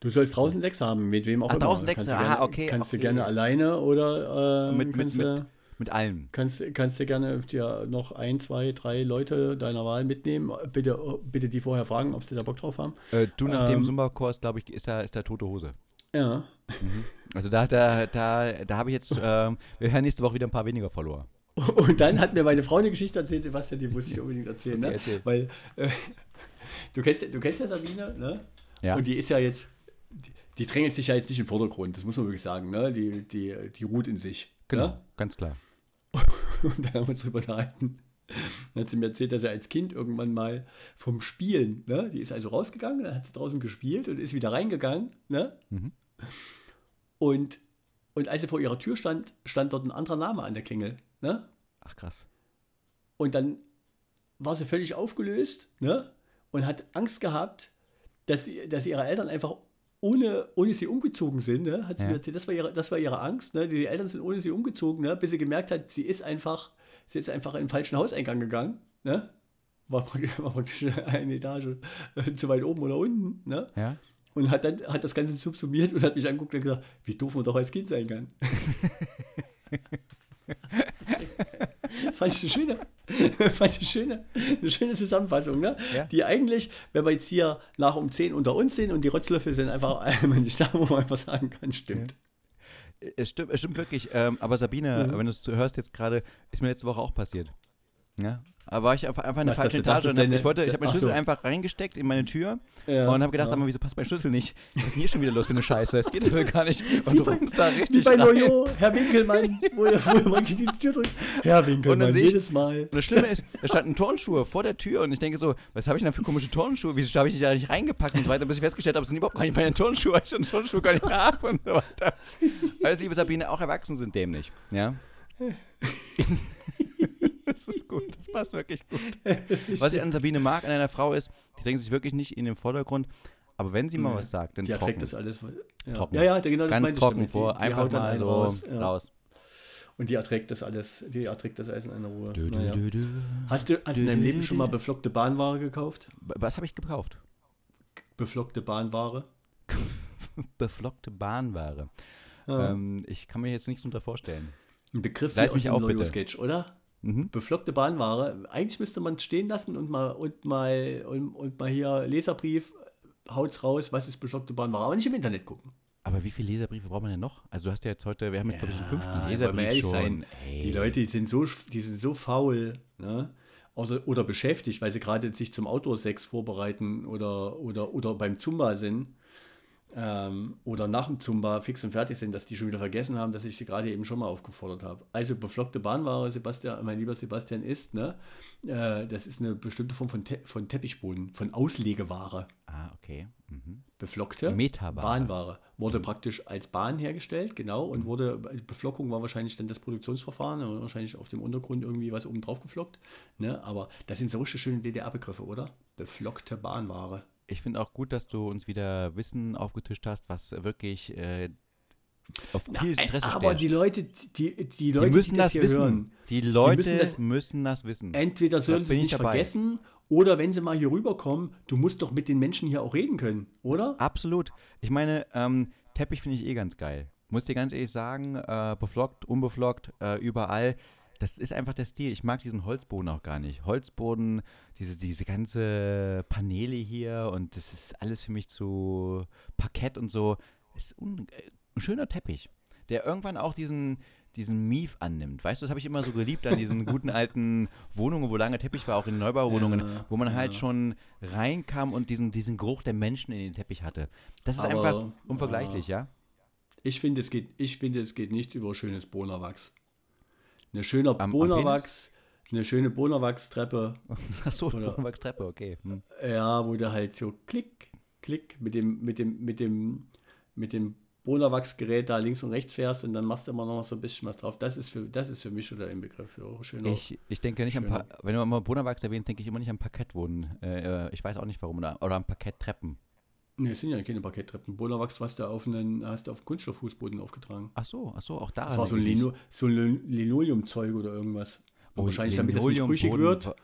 [SPEAKER 2] Du sollst draußen Sex haben, mit wem auch
[SPEAKER 1] Ach,
[SPEAKER 2] immer.
[SPEAKER 1] draußen
[SPEAKER 2] du
[SPEAKER 1] ah, okay,
[SPEAKER 2] Kannst
[SPEAKER 1] okay.
[SPEAKER 2] du gerne alleine oder äh,
[SPEAKER 1] mit, mit,
[SPEAKER 2] kannst,
[SPEAKER 1] mit,
[SPEAKER 2] du,
[SPEAKER 1] mit allem.
[SPEAKER 2] kannst, kannst du gerne dir noch ein, zwei, drei Leute deiner Wahl mitnehmen. Bitte, bitte die vorher fragen, ob sie da Bock drauf haben.
[SPEAKER 1] Äh, du nach dem
[SPEAKER 2] Ähm,
[SPEAKER 1] Zumba-Kurs, glaube ich, ist da, ist da tote Hose.
[SPEAKER 2] Ja.
[SPEAKER 1] Also da, da, da, da habe ich jetzt, ähm, wir hören nächste Woche wieder ein paar weniger Follower.
[SPEAKER 2] Und dann hat mir meine Frau eine Geschichte erzählt, Sebastian, die muss ich unbedingt erzählen.
[SPEAKER 1] Okay,
[SPEAKER 2] ne?
[SPEAKER 1] erzähl.
[SPEAKER 2] Weil äh, du, kennst, du kennst ja Sabine, ne?
[SPEAKER 1] Ja.
[SPEAKER 2] Und die ist ja jetzt, die, die drängelt sich ja jetzt nicht im Vordergrund, das muss man wirklich sagen, ne? Die, die, die ruht in sich.
[SPEAKER 1] Genau,
[SPEAKER 2] Ne?
[SPEAKER 1] ganz klar.
[SPEAKER 2] Und da haben wir uns drüber unterhalten. Dann hat sie mir erzählt, dass er als Kind irgendwann mal vom Spielen, ne? Die ist also rausgegangen, dann hat sie draußen gespielt und ist wieder reingegangen, ne?
[SPEAKER 1] Mhm.
[SPEAKER 2] Und, und als sie vor ihrer Tür stand, stand dort ein anderer Name an der Klingel, ne?
[SPEAKER 1] Ach krass.
[SPEAKER 2] Und dann war sie völlig aufgelöst ne? und hat Angst gehabt, dass, sie, dass ihre Eltern einfach ohne, ohne sie umgezogen sind, ne, hat sie
[SPEAKER 1] Ja.
[SPEAKER 2] mir erzählt, das war ihre, das war ihre Angst, ne? Die Eltern sind ohne sie umgezogen, ne? Bis sie gemerkt hat, sie ist einfach, sie ist einfach in den falschen Hauseingang gegangen, ne? War praktisch, eine Etage äh, zu weit oben oder unten, ne?
[SPEAKER 1] Ja?
[SPEAKER 2] Und hat dann hat das Ganze subsumiert und hat mich angeguckt und gesagt, wie doof man doch als Kind sein kann. das fand ich eine schöne, fand ich eine schöne, eine schöne Zusammenfassung, ne?
[SPEAKER 1] Ja.
[SPEAKER 2] Die eigentlich, wenn wir jetzt hier nach um 10 unter uns sind und die Rotzlöffel sind einfach einmal nicht da, wo man einfach sagen kann, stimmt.
[SPEAKER 1] Es stimmt, es stimmt wirklich. Ähm, aber Sabine,
[SPEAKER 2] Mhm.
[SPEAKER 1] wenn du es hörst jetzt gerade, ist mir letzte Woche auch passiert. Ja? Aber war ich einfach, einfach in der falschen Etage und
[SPEAKER 2] deine-
[SPEAKER 1] ich wollte, ich habe meinen Schlüssel
[SPEAKER 2] so.
[SPEAKER 1] einfach reingesteckt in meine Tür
[SPEAKER 2] Ja,
[SPEAKER 1] und habe gedacht,
[SPEAKER 2] ja.
[SPEAKER 1] sag mal, wieso passt mein Schlüssel nicht? Was ist denn hier schon wieder los für eine Scheiße? Es geht doch gar nicht. Und du rufst da richtig
[SPEAKER 2] bei
[SPEAKER 1] rein.
[SPEAKER 2] Loyo, Herr Winkelmann, wo er früher mal die Tür drückt. Herr Winkelmann, jedes Mal.
[SPEAKER 1] Und das Schlimme ist, da standen Turnschuhe vor der Tür und ich denke so, was habe ich denn für komische Turnschuhe? Wieso habe ich die da nicht reingepackt und so weiter, bis ich festgestellt habe, es sind überhaupt gar nicht meine Turnschuhe, weil ich den Turnschuhe gar nicht habe und so weiter. Also, liebe Sabine, auch Erwachsene sind dämlich. Ja? das ist gut, das passt wirklich gut. Was ich an Sabine mag, an einer Frau ist, die drängt sich wirklich nicht in den Vordergrund, aber wenn sie mal
[SPEAKER 2] Nee.
[SPEAKER 1] was sagt, dann
[SPEAKER 2] Die
[SPEAKER 1] trocken.
[SPEAKER 2] erträgt das alles. Ja,
[SPEAKER 1] Trocken.
[SPEAKER 2] ja, ja genau das
[SPEAKER 1] Ganz
[SPEAKER 2] meinte ich
[SPEAKER 1] trocken
[SPEAKER 2] damit. Die-
[SPEAKER 1] vor,
[SPEAKER 2] die
[SPEAKER 1] einfach mal so
[SPEAKER 2] raus,
[SPEAKER 1] raus.
[SPEAKER 2] ja. Und die erträgt das alles, die erträgt das alles in einer Ruhe.
[SPEAKER 1] Du, du,
[SPEAKER 2] Naja.
[SPEAKER 1] du.
[SPEAKER 2] Hast du, hast du in deinem Leben schon mal beflockte Bahnware gekauft?
[SPEAKER 1] Was habe ich gekauft?
[SPEAKER 2] Beflockte Bahnware?
[SPEAKER 1] Beflockte Bahnware.
[SPEAKER 2] Ja.
[SPEAKER 1] Ähm, ich kann mir jetzt nichts unter vorstellen.
[SPEAKER 2] Ein Begriff aus
[SPEAKER 1] mich
[SPEAKER 2] dem
[SPEAKER 1] auf.
[SPEAKER 2] Loyo-Sketch, oder?
[SPEAKER 1] Mhm.
[SPEAKER 2] Beflockte Bahnware. Eigentlich müsste man es stehen lassen und mal und mal und, und mal hier Leserbrief, haut's raus, was ist beflockte Bahnware, aber nicht im Internet gucken.
[SPEAKER 1] Aber wie viele Leserbriefe braucht man denn noch? Also du hast ja jetzt heute, wir haben jetzt glaube ich den fünften Leserbrief
[SPEAKER 2] ehrlich
[SPEAKER 1] schon.
[SPEAKER 2] sein,
[SPEAKER 1] Ey.
[SPEAKER 2] Die Leute, die sind so, die sind so faul, ne? Außer, oder beschäftigt, weil sie gerade sich zum Outdoor-Sex vorbereiten oder, oder, oder beim Zumba sind ähm, oder nach dem Zumba fix und fertig sind, dass die schon wieder vergessen haben, dass ich sie gerade eben schon mal aufgefordert habe. Also beflockte Bahnware, Sebastian, mein lieber Sebastian, ist, ne? Äh, das ist eine bestimmte Form von, Te von Teppichboden, von Auslegeware.
[SPEAKER 1] Ah, okay. Mhm.
[SPEAKER 2] Beflockte
[SPEAKER 1] Metaware.
[SPEAKER 2] Bahnware. Wurde praktisch als Bahn hergestellt, genau, und wurde, Beflockung war wahrscheinlich dann das Produktionsverfahren, und wahrscheinlich auf dem Untergrund irgendwie was oben drauf geflockt. Ne? Aber das sind so richtig schöne DDR-Begriffe, oder? Beflockte Bahnware.
[SPEAKER 1] Ich finde auch gut, dass du uns wieder Wissen aufgetischt hast, was wirklich äh, auf vieles Interesse
[SPEAKER 2] Aber
[SPEAKER 1] stellt.
[SPEAKER 2] die Leute, die, die
[SPEAKER 1] Die
[SPEAKER 2] Leute,
[SPEAKER 1] müssen
[SPEAKER 2] die
[SPEAKER 1] das,
[SPEAKER 2] das
[SPEAKER 1] wissen.
[SPEAKER 2] hören,
[SPEAKER 1] die Leute
[SPEAKER 2] müssen
[SPEAKER 1] müssen
[SPEAKER 2] das-
[SPEAKER 1] das, wissen.
[SPEAKER 2] entweder sollen sie es nicht
[SPEAKER 1] dabei.
[SPEAKER 2] vergessen oder wenn sie mal hier rüberkommen, du musst doch mit den Menschen hier auch reden können, oder?
[SPEAKER 1] Absolut. Ich meine, ähm, Teppich finde ich eh ganz geil. Muss dir ganz ehrlich sagen, äh, beflockt, unbeflockt, äh, überall. Das ist einfach der Stil. Ich mag diesen Holzboden auch gar nicht. Holzboden, diese, diese ganze Paneele hier und das ist alles für mich zu Parkett und so. Ist un äh, ein schöner Teppich, der irgendwann auch diesen, diesen Mief annimmt. Weißt du, das habe ich immer so geliebt an diesen guten alten Wohnungen, wo lange Teppich war, auch in Neubauwohnungen,
[SPEAKER 2] Ja,
[SPEAKER 1] wo man halt
[SPEAKER 2] ja.
[SPEAKER 1] schon reinkam und diesen, diesen Geruch der Menschen in den Teppich hatte. Das ist
[SPEAKER 2] Aber,
[SPEAKER 1] einfach unvergleichlich, ja?
[SPEAKER 2] Ich finde, es geht, ich finde, es geht nicht über schönes Bohnerwachs. Eine schöne
[SPEAKER 1] am
[SPEAKER 2] Bohnerwachs, eine schöne Bohnerwachstreppe,
[SPEAKER 1] Achso,
[SPEAKER 2] Oder-
[SPEAKER 1] Treppe, okay. Hm.
[SPEAKER 2] ja, wo du halt so klick, klick mit dem, mit dem, mit dem, mit dem Bohnerwachsgerät da links und rechts fährst und dann machst du immer noch so ein bisschen was drauf. Das ist für, das ist für mich schon der Inbegriff für schöner.
[SPEAKER 1] Ich, ich denke nicht an,
[SPEAKER 2] Schöner.
[SPEAKER 1] pa wenn du immer Bonawachs erwähnst, denke ich immer nicht an Parkettwohnen. Äh, äh, ich weiß auch nicht warum. Oder, oder an Parketttreppen.
[SPEAKER 2] Ne, es sind ja keine Parketttreppen. Bohnerwachs hast du auf einen, hast du auf Kunststofffußboden aufgetragen.
[SPEAKER 1] Ach so, ach so, auch da.
[SPEAKER 2] Das war so ein, Lino, so ein Lin- Linoleumzeug oder irgendwas.
[SPEAKER 1] Oh,
[SPEAKER 2] wahrscheinlich, damit das nicht brüchig wird,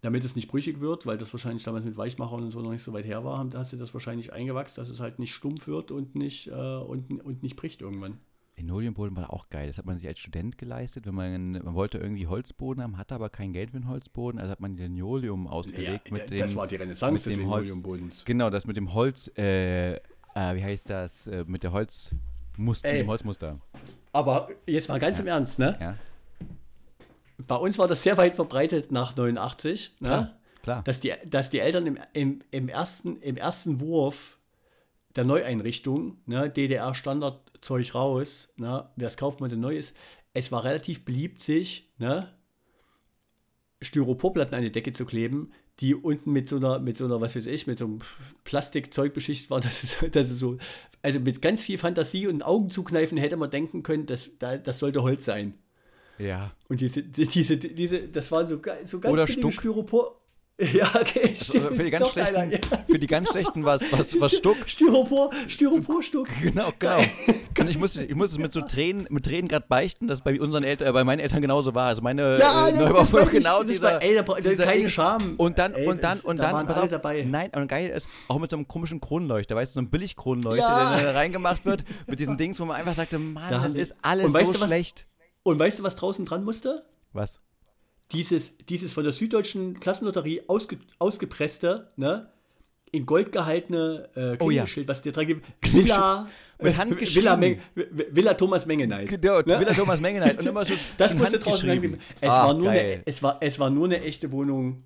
[SPEAKER 2] damit es nicht brüchig wird, weil das wahrscheinlich damals mit Weichmachern und so noch nicht so weit her war, hast du das wahrscheinlich eingewachsen, dass es halt nicht stumpf wird und nicht, äh, und, und nicht bricht irgendwann.
[SPEAKER 1] Linoleumboden war auch geil. Das hat man sich als Student geleistet, wenn man, man wollte irgendwie Holzboden haben, hatte aber kein Geld für einen Holzboden, also hat man Linoleum ausgelegt
[SPEAKER 2] Ja,
[SPEAKER 1] mit
[SPEAKER 2] d-
[SPEAKER 1] dem.
[SPEAKER 2] das war die Renaissance des
[SPEAKER 1] Holz.
[SPEAKER 2] Linoleiumbodens.
[SPEAKER 1] Genau, das mit dem Holz, äh, äh, wie heißt das, äh, mit der Holzmuster,
[SPEAKER 2] Ey.
[SPEAKER 1] dem Holzmuster.
[SPEAKER 2] Aber jetzt mal ganz im Ernst, ne?
[SPEAKER 1] Ja,
[SPEAKER 2] Bei uns war das sehr weit verbreitet nach 89, ne?
[SPEAKER 1] klar, klar.
[SPEAKER 2] dass die, dass die Eltern im, im, im, ersten, im ersten Wurf der Neueinrichtung, ne, DDR-Standardzeug raus, ne, wer es kauft, man denn Neues, es war relativ beliebt, sich ne, Styroporplatten an die Decke zu kleben, die unten mit so einer, mit so einer, was weiß ich, mit so einem Plastikzeug beschichtet waren, dass es, dass es so, also mit ganz viel Fantasie und Augen zukneifen hätte man denken können, dass, da- das sollte Holz sein.
[SPEAKER 1] Ja.
[SPEAKER 2] Und diese, die- diese, diese, das war so, so ganz
[SPEAKER 1] Oder
[SPEAKER 2] billige
[SPEAKER 1] Stuck.
[SPEAKER 2] Styropor. Ja, okay,
[SPEAKER 1] Also,
[SPEAKER 2] stimmt.
[SPEAKER 1] für, die ganz
[SPEAKER 2] Doch,
[SPEAKER 1] schlechten,
[SPEAKER 2] ja.
[SPEAKER 1] für die ganz schlechten was, was Stuck.
[SPEAKER 2] Styropor, Styroporstuck.
[SPEAKER 1] Genau, genau. Und ich muss, ich muss es mit so Tränen, mit Tränen gerade beichten, dass es bei unseren Eltern, äh, bei meinen Eltern genauso war. Also meine
[SPEAKER 2] Ja,
[SPEAKER 1] äh,
[SPEAKER 2] ja, das war
[SPEAKER 1] genau
[SPEAKER 2] das
[SPEAKER 1] dieser,
[SPEAKER 2] war, ey, da,
[SPEAKER 1] dieser
[SPEAKER 2] keine. Scham.
[SPEAKER 1] Und dann,
[SPEAKER 2] Ey,
[SPEAKER 1] und dann, und
[SPEAKER 2] da
[SPEAKER 1] dann,
[SPEAKER 2] waren
[SPEAKER 1] pass
[SPEAKER 2] alle
[SPEAKER 1] auf,
[SPEAKER 2] dabei.
[SPEAKER 1] nein, und geil ist, auch mit so einem komischen Kronleuchter, weißt du, so einem Billig-Kronleuchter,
[SPEAKER 2] Ja.
[SPEAKER 1] der da reingemacht wird, mit diesen Dings, wo man einfach sagte, Mann,
[SPEAKER 2] Da
[SPEAKER 1] das ist alles so
[SPEAKER 2] was-
[SPEAKER 1] schlecht.
[SPEAKER 2] Und weißt du, was draußen dran musste?
[SPEAKER 1] Was?
[SPEAKER 2] Dieses, dieses von der Süddeutschen Klassenlotterie ausge, ausgepresste, ne? In Gold gehaltene äh,
[SPEAKER 1] Oh ja.
[SPEAKER 2] Klingelschild, was dir dran gibt.
[SPEAKER 1] Klingelschild.
[SPEAKER 2] Villa,
[SPEAKER 1] Mit Hand
[SPEAKER 2] äh. Villa, Meng, Villa Thomas Mengeneit.
[SPEAKER 1] Genau,
[SPEAKER 2] Ne?
[SPEAKER 1] Villa Thomas Mengenheit. Und immer so
[SPEAKER 2] Das musste draußen
[SPEAKER 1] geschrieben.
[SPEAKER 2] Es,
[SPEAKER 1] Ach,
[SPEAKER 2] war nur
[SPEAKER 1] geil.
[SPEAKER 2] eine, es, war, es war nur eine echte Wohnung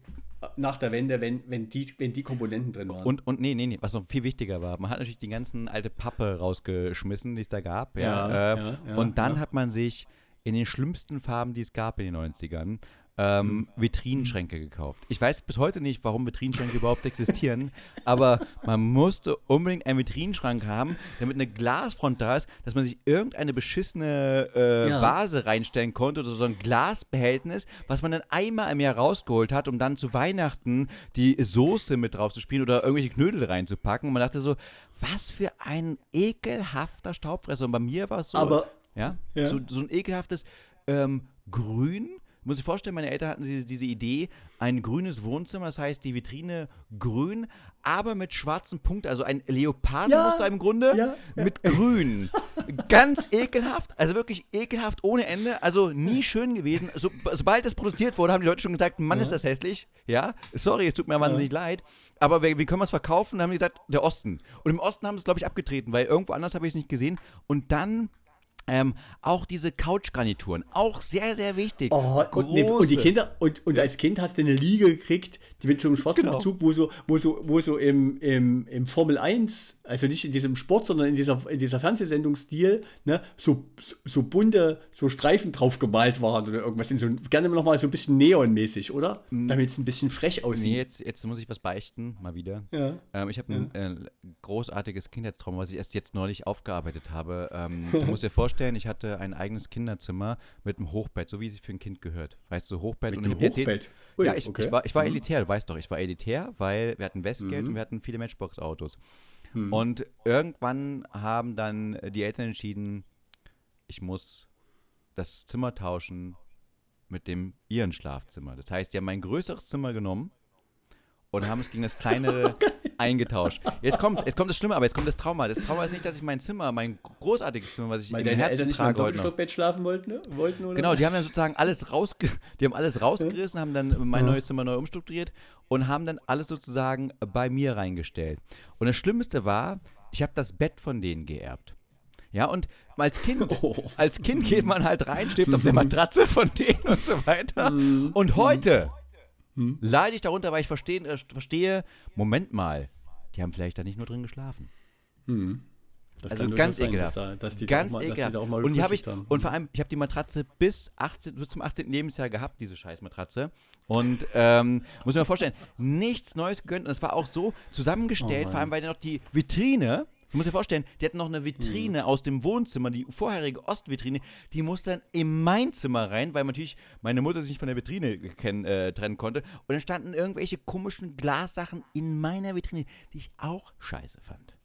[SPEAKER 2] nach der Wende, wenn, wenn, die, wenn die Komponenten drin waren.
[SPEAKER 1] Und, und nee, nee, nee, was noch viel wichtiger war, man hat natürlich die ganzen alte Pappe rausgeschmissen, die es da gab. Ja,
[SPEAKER 2] Ja,
[SPEAKER 1] äh,
[SPEAKER 2] ja,
[SPEAKER 1] und dann hat man sich in den schlimmsten Farben, die es gab in den 90ern, ähm,
[SPEAKER 2] Hm.
[SPEAKER 1] Vitrinenschränke gekauft. Ich weiß bis heute nicht, warum Vitrinenschränke überhaupt existieren, aber man musste unbedingt einen Vitrinenschrank haben, damit eine Glasfront da ist, dass man sich irgendeine beschissene äh,
[SPEAKER 2] Ja.
[SPEAKER 1] Vase reinstellen konnte oder so ein Glasbehältnis, was man dann einmal im Jahr rausgeholt hat, um dann zu Weihnachten die Soße mit drauf zu spielen oder irgendwelche Knödel reinzupacken. Und man dachte so, was für ein ekelhafter Staubfresser. Und bei mir war es so,
[SPEAKER 2] Aber-
[SPEAKER 1] ja,
[SPEAKER 2] Ja.
[SPEAKER 1] So, so ein ekelhaftes ähm, Grün. Muss ich vorstellen, meine Eltern hatten diese, diese Idee, ein grünes Wohnzimmer, das heißt die Vitrine grün, aber mit schwarzen Punkten, also ein Leopardenmuster
[SPEAKER 2] Ja,
[SPEAKER 1] im Grunde
[SPEAKER 2] ja, ja.
[SPEAKER 1] mit grün. Ganz ekelhaft, also wirklich ekelhaft ohne Ende, also nie schön gewesen. So, sobald das produziert wurde, haben die Leute schon gesagt, Mann, ist das hässlich. Ja, sorry, es tut mir wahnsinnig leid, aber wie, wie können wir es verkaufen? Dann haben die gesagt, der Osten. Und im Osten haben sie es, glaube ich, abgetreten, weil irgendwo anders habe ich es nicht gesehen. Und dann ähm, auch diese Couchgarnituren, auch sehr, sehr wichtig.
[SPEAKER 2] Oh, und, nee, und die. Kinder, und, und als Kind hast du eine Liege gekriegt, die mit so einem schwarzen
[SPEAKER 1] Genau.
[SPEAKER 2] Bezug, wo so, wo so, wo so im, im, im Formel 1, also nicht in diesem Sport, sondern in dieser, in dieser Fernsehsendungsstil, ne, so, so, so bunte, so Streifen drauf gemalt waren oder irgendwas. In so, gerne noch mal so ein bisschen neonmäßig, oder? Damit es ein bisschen frech aussieht.
[SPEAKER 1] Nee, jetzt, jetzt muss ich was beichten, mal wieder.
[SPEAKER 2] Ja.
[SPEAKER 1] Ähm, ich habe ein äh, großartiges Kindheitstrauma, was ich erst jetzt neulich aufgearbeitet habe. Ähm, du musst dir vorstellen, ich hatte ein eigenes Kinderzimmer mit einem Hochbett, so wie es sich für ein Kind gehört. Weißt du, Hochbett
[SPEAKER 2] Mit
[SPEAKER 1] und
[SPEAKER 2] einem Hochbett? Ui,
[SPEAKER 1] ja, ich,
[SPEAKER 2] okay.
[SPEAKER 1] ich war, ich war
[SPEAKER 2] Mhm.
[SPEAKER 1] elitär, du weißt doch, ich war elitär, weil wir hatten Westgeld
[SPEAKER 2] Mhm.
[SPEAKER 1] und wir hatten viele Matchbox-Autos. Und irgendwann haben dann die Eltern entschieden, ich muss das Zimmer tauschen mit dem ihren Schlafzimmer. Das heißt, die haben mein größeres Zimmer genommen und haben es gegen das kleinere eingetauscht. Jetzt kommt, jetzt kommt das Schlimme, aber jetzt kommt das Trauma. Das Trauma ist nicht, dass ich mein Zimmer, mein großartiges Zimmer, was ich
[SPEAKER 2] Weil
[SPEAKER 1] im
[SPEAKER 2] deine
[SPEAKER 1] Herzen
[SPEAKER 2] Eltern nicht im
[SPEAKER 1] trage noch.
[SPEAKER 2] Doppelstockbett schlafen wollten, ne? wollten oder?
[SPEAKER 1] Genau, die haben dann sozusagen alles rausge die haben alles rausgerissen, haben dann mein neues Zimmer neu umstrukturiert und haben dann alles sozusagen bei mir reingestellt. Und das Schlimmste war, ich habe das Bett von denen geerbt. Ja, und als Kind,
[SPEAKER 2] Oh.
[SPEAKER 1] als Kind geht man halt rein, schläft auf der Matratze von denen und so weiter.
[SPEAKER 2] Mhm.
[SPEAKER 1] Und heute leide ich darunter, weil ich verstehe, äh, verstehe, Moment mal, die haben vielleicht da nicht nur drin geschlafen.
[SPEAKER 2] Das
[SPEAKER 1] Also ganz
[SPEAKER 2] sein,
[SPEAKER 1] ekelhaft.
[SPEAKER 2] dass da- dass die
[SPEAKER 1] ganz
[SPEAKER 2] da auch mal,
[SPEAKER 1] ekelhaft.
[SPEAKER 2] da
[SPEAKER 1] und die ich
[SPEAKER 2] haben.
[SPEAKER 1] und vor allem, ich habe die Matratze bis 18, bis zum 18. Lebensjahr gehabt, diese scheiß Matratze. Und ähm, muss ich mir vorstellen, nichts Neues gegönnt. Und es war auch so zusammengestellt,
[SPEAKER 2] Oh
[SPEAKER 1] vor allem weil noch die Vitrine. Du musst dir vorstellen, die hatten noch eine
[SPEAKER 2] Hm.
[SPEAKER 1] Vitrine aus dem Wohnzimmer, die vorherige Ostvitrine, die musste dann in mein Zimmer rein, weil natürlich meine Mutter sich nicht von der Vitrine kennen, äh, trennen konnte. Und dann standen irgendwelche komischen Glassachen in meiner Vitrine, die ich auch scheiße fand.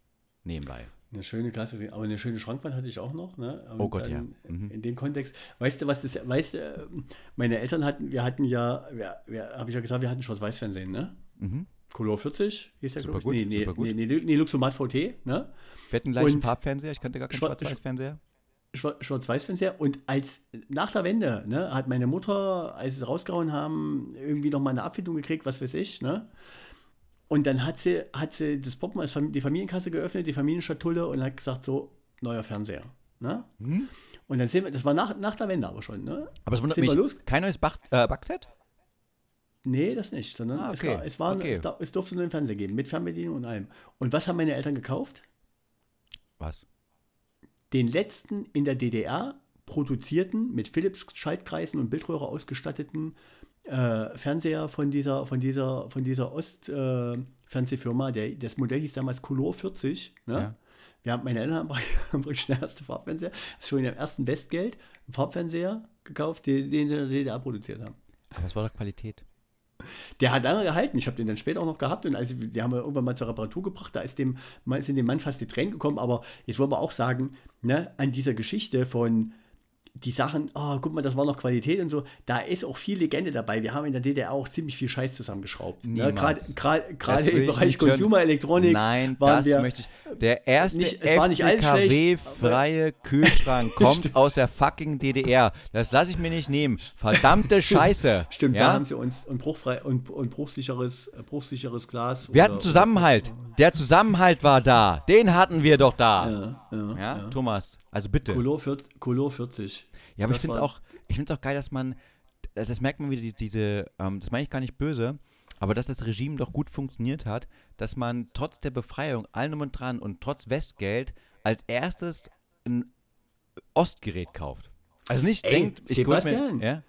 [SPEAKER 1] Nebenbei.
[SPEAKER 2] Eine schöne Klasse, aber eine schöne Schrankwand hatte ich auch noch. Ne? Und
[SPEAKER 1] Oh Gott,
[SPEAKER 2] dann
[SPEAKER 1] ja. Mhm.
[SPEAKER 2] In dem Kontext, weißt du, was das, weißt du, äh, meine Eltern hatten, wir hatten ja, habe ich ja gesagt, wir hatten Schwarz-Weiß-Fernsehen, ne?
[SPEAKER 1] Mhm.
[SPEAKER 2] Color 40, hieß der,
[SPEAKER 1] Super gut,
[SPEAKER 2] Nee, nee,
[SPEAKER 1] super gut.
[SPEAKER 2] nee, nee, nee, Luxomat VT, ne?
[SPEAKER 1] Wir hatten gleich einen
[SPEAKER 2] Und-
[SPEAKER 1] Farbfernseher, ich kannte gar keinen
[SPEAKER 2] Schwa-
[SPEAKER 1] Schwarz-Weiß-Fernseher.
[SPEAKER 2] Schwa- Schwarz-Weiß-Fernseher. Und als nach der Wende, ne, hat meine Mutter, als sie es rausgehauen haben, irgendwie noch mal eine Abfindung gekriegt, was weiß ich, ne? Und dann hat sie, hat sie das Poppen, als Fam- die Familienkasse geöffnet, die Familienschatulle und hat gesagt, so, neuer Fernseher. Ne?
[SPEAKER 1] Mhm.
[SPEAKER 2] Und dann sind wir, das war nach, nach der Wende aber schon, ne?
[SPEAKER 1] Aber es wundert mich,
[SPEAKER 2] wir los?
[SPEAKER 1] kein neues Bach, äh, Backset?
[SPEAKER 2] Nee, das nicht, sondern
[SPEAKER 1] Ah,
[SPEAKER 2] es,
[SPEAKER 1] okay,
[SPEAKER 2] war, es, war,
[SPEAKER 1] okay.
[SPEAKER 2] es, es durfte nur einen Fernseher geben, mit Fernbedienung und allem. Und was haben meine Eltern gekauft?
[SPEAKER 1] Was?
[SPEAKER 2] Den letzten in der DDR produzierten, mit Philips-Schaltkreisen und Bildröhre ausgestatteten äh, Fernseher von dieser, von dieser, von dieser Ost-Fernsehfirma. der, das Modell hieß damals Color 40. Ne?
[SPEAKER 1] Ja.
[SPEAKER 2] Wir haben, meine Eltern haben praktisch den ersten Farbfernseher, schon im ersten Westgeld, einen Farbfernseher gekauft, den, den sie in der DDR produziert haben.
[SPEAKER 1] Aber es war doch Qualität.
[SPEAKER 2] Der hat lange gehalten. Ich habe den dann später auch noch gehabt und also, die haben wir irgendwann mal zur Reparatur gebracht. Da ist dem, sind dem Mann fast die Tränen gekommen. Aber jetzt wollen wir auch sagen, ne, an dieser Geschichte von die Sachen, oh, guck mal, das war noch Qualität und so, da ist auch viel Legende dabei. Wir haben in der DDR auch ziemlich viel Scheiß zusammengeschraubt. Ne? Gerade im Bereich Consumer Electronics
[SPEAKER 1] Nein, das
[SPEAKER 2] wir,
[SPEAKER 1] möchte ich. Der erste
[SPEAKER 2] nicht- es war nicht alles schlecht,
[SPEAKER 1] FCKW-freie Kühlschrank kommt aus der fucking DDR. Das lasse ich mir nicht nehmen. Verdammte Scheiße.
[SPEAKER 2] Stimmt,
[SPEAKER 1] ja?
[SPEAKER 2] da haben sie uns und bruchfrei und, und bruchsicheres, äh, bruchsicheres Glas.
[SPEAKER 1] Wir
[SPEAKER 2] oder-
[SPEAKER 1] hatten Zusammenhalt. Der Zusammenhalt war da. Den hatten wir doch da.
[SPEAKER 2] Ja, ja,
[SPEAKER 1] Ja, Thomas, also bitte.
[SPEAKER 2] Color, 40, Color 40.
[SPEAKER 1] Ja, aber ich finde es auch, ich find's auch geil, dass man, das, das merkt man wieder, diese, diese ähm, das meine ich gar nicht böse, aber dass das Regime doch gut funktioniert hat, dass man trotz der Befreiung, allem und dran und trotz Westgeld als erstes ein Ostgerät kauft. Also nicht
[SPEAKER 2] Ey,
[SPEAKER 1] denkt, ich
[SPEAKER 2] Sebastian.
[SPEAKER 1] Mir, ja?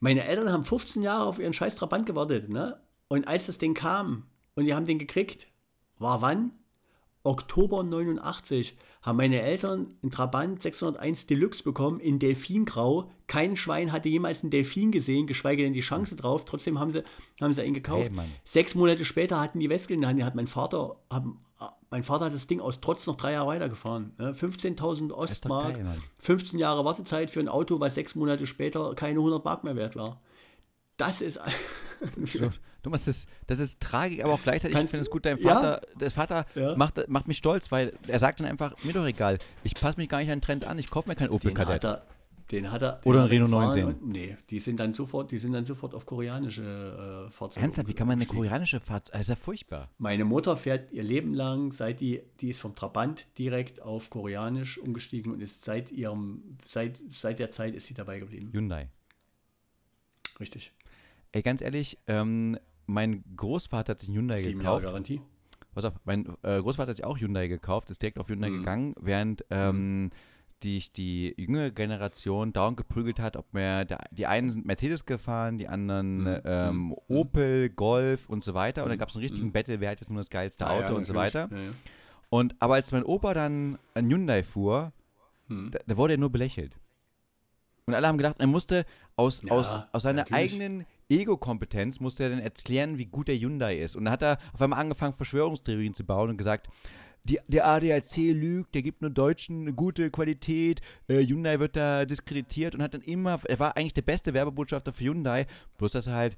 [SPEAKER 2] Meine Eltern haben 15 Jahre auf ihren scheiß Trabant gewartet, ne? Und als das Ding kam und die haben den gekriegt, war wann? Oktober 89 haben meine Eltern einen Trabant 601 Deluxe bekommen in Delfingrau. Kein Schwein hatte jemals einen Delfin gesehen, geschweige denn die Chance drauf. Trotzdem haben sie, haben sie einen gekauft.
[SPEAKER 1] Hey.
[SPEAKER 2] Sechs Monate später hatten die Westgeld in der Hand. Die hat mein Vater, haben, mein Vater hat das Ding aus Trotz noch drei Jahre weitergefahren. Ne? 15.000 Ostmark,
[SPEAKER 1] geil, Mann.
[SPEAKER 2] 15 Jahre Wartezeit für ein Auto, was sechs Monate später keine 100 Mark mehr wert war. Das ist.
[SPEAKER 1] So, Thomas, das, das ist tragisch, aber auch gleichzeitig, ich
[SPEAKER 2] Kannst-
[SPEAKER 1] finde es gut, dein
[SPEAKER 2] Ja.
[SPEAKER 1] Vater, der Vater
[SPEAKER 2] Ja.
[SPEAKER 1] macht, macht mich stolz, weil er sagt dann einfach, mir doch egal, ich passe mich gar nicht an den Trend an, ich kaufe mir kein Opel
[SPEAKER 2] Den hat
[SPEAKER 1] Kadett.
[SPEAKER 2] er. Den hat er. Den
[SPEAKER 1] Oder ein Renault
[SPEAKER 2] gefahren
[SPEAKER 1] 19.
[SPEAKER 2] Und, nee, die sind dann sofort, die sind dann sofort auf koreanische äh, Fahrzeuge.
[SPEAKER 1] Ernsthaft, wie kann man eine
[SPEAKER 2] umgestiegen.
[SPEAKER 1] koreanische Fahrt, das ist ja furchtbar.
[SPEAKER 2] Meine Mutter fährt ihr Leben lang, seit die, die ist vom Trabant direkt auf Koreanisch umgestiegen und ist seit ihrem, seit, seit der Zeit ist sie dabei geblieben.
[SPEAKER 1] Hyundai.
[SPEAKER 2] Richtig.
[SPEAKER 1] Ey, ganz ehrlich, ähm, mein Großvater hat sich einen Hyundai
[SPEAKER 2] Sieben Jahre
[SPEAKER 1] gekauft.
[SPEAKER 2] Garantie.
[SPEAKER 1] Pass auf, mein äh, Großvater hat sich auch Hyundai gekauft, ist direkt auf Hyundai gegangen, während ähm, die, die jüngere Generation dauernd geprügelt hat, ob mehr, der, die einen sind Mercedes gefahren, die anderen ähm, Opel, Golf und so weiter. Und da gab es einen richtigen Battle, wer hat jetzt nur das geilste
[SPEAKER 2] Ja,
[SPEAKER 1] Auto
[SPEAKER 2] ja,
[SPEAKER 1] und so weiter.
[SPEAKER 2] Ja.
[SPEAKER 1] Und aber als mein Opa dann ein Hyundai fuhr, da, da wurde er nur belächelt. Und alle haben gedacht, er musste aus,
[SPEAKER 2] Ja,
[SPEAKER 1] aus, aus seiner
[SPEAKER 2] natürlich.
[SPEAKER 1] eigenen Ego-Kompetenz musste er dann erklären, wie gut der Hyundai ist. Und dann hat er auf einmal angefangen, Verschwörungstheorien zu bauen und gesagt, die, der ADAC lügt, der gibt nur Deutschen eine gute Qualität, äh, Hyundai wird da diskreditiert und hat dann immer, er war eigentlich der beste Werbebotschafter für Hyundai, bloß dass er halt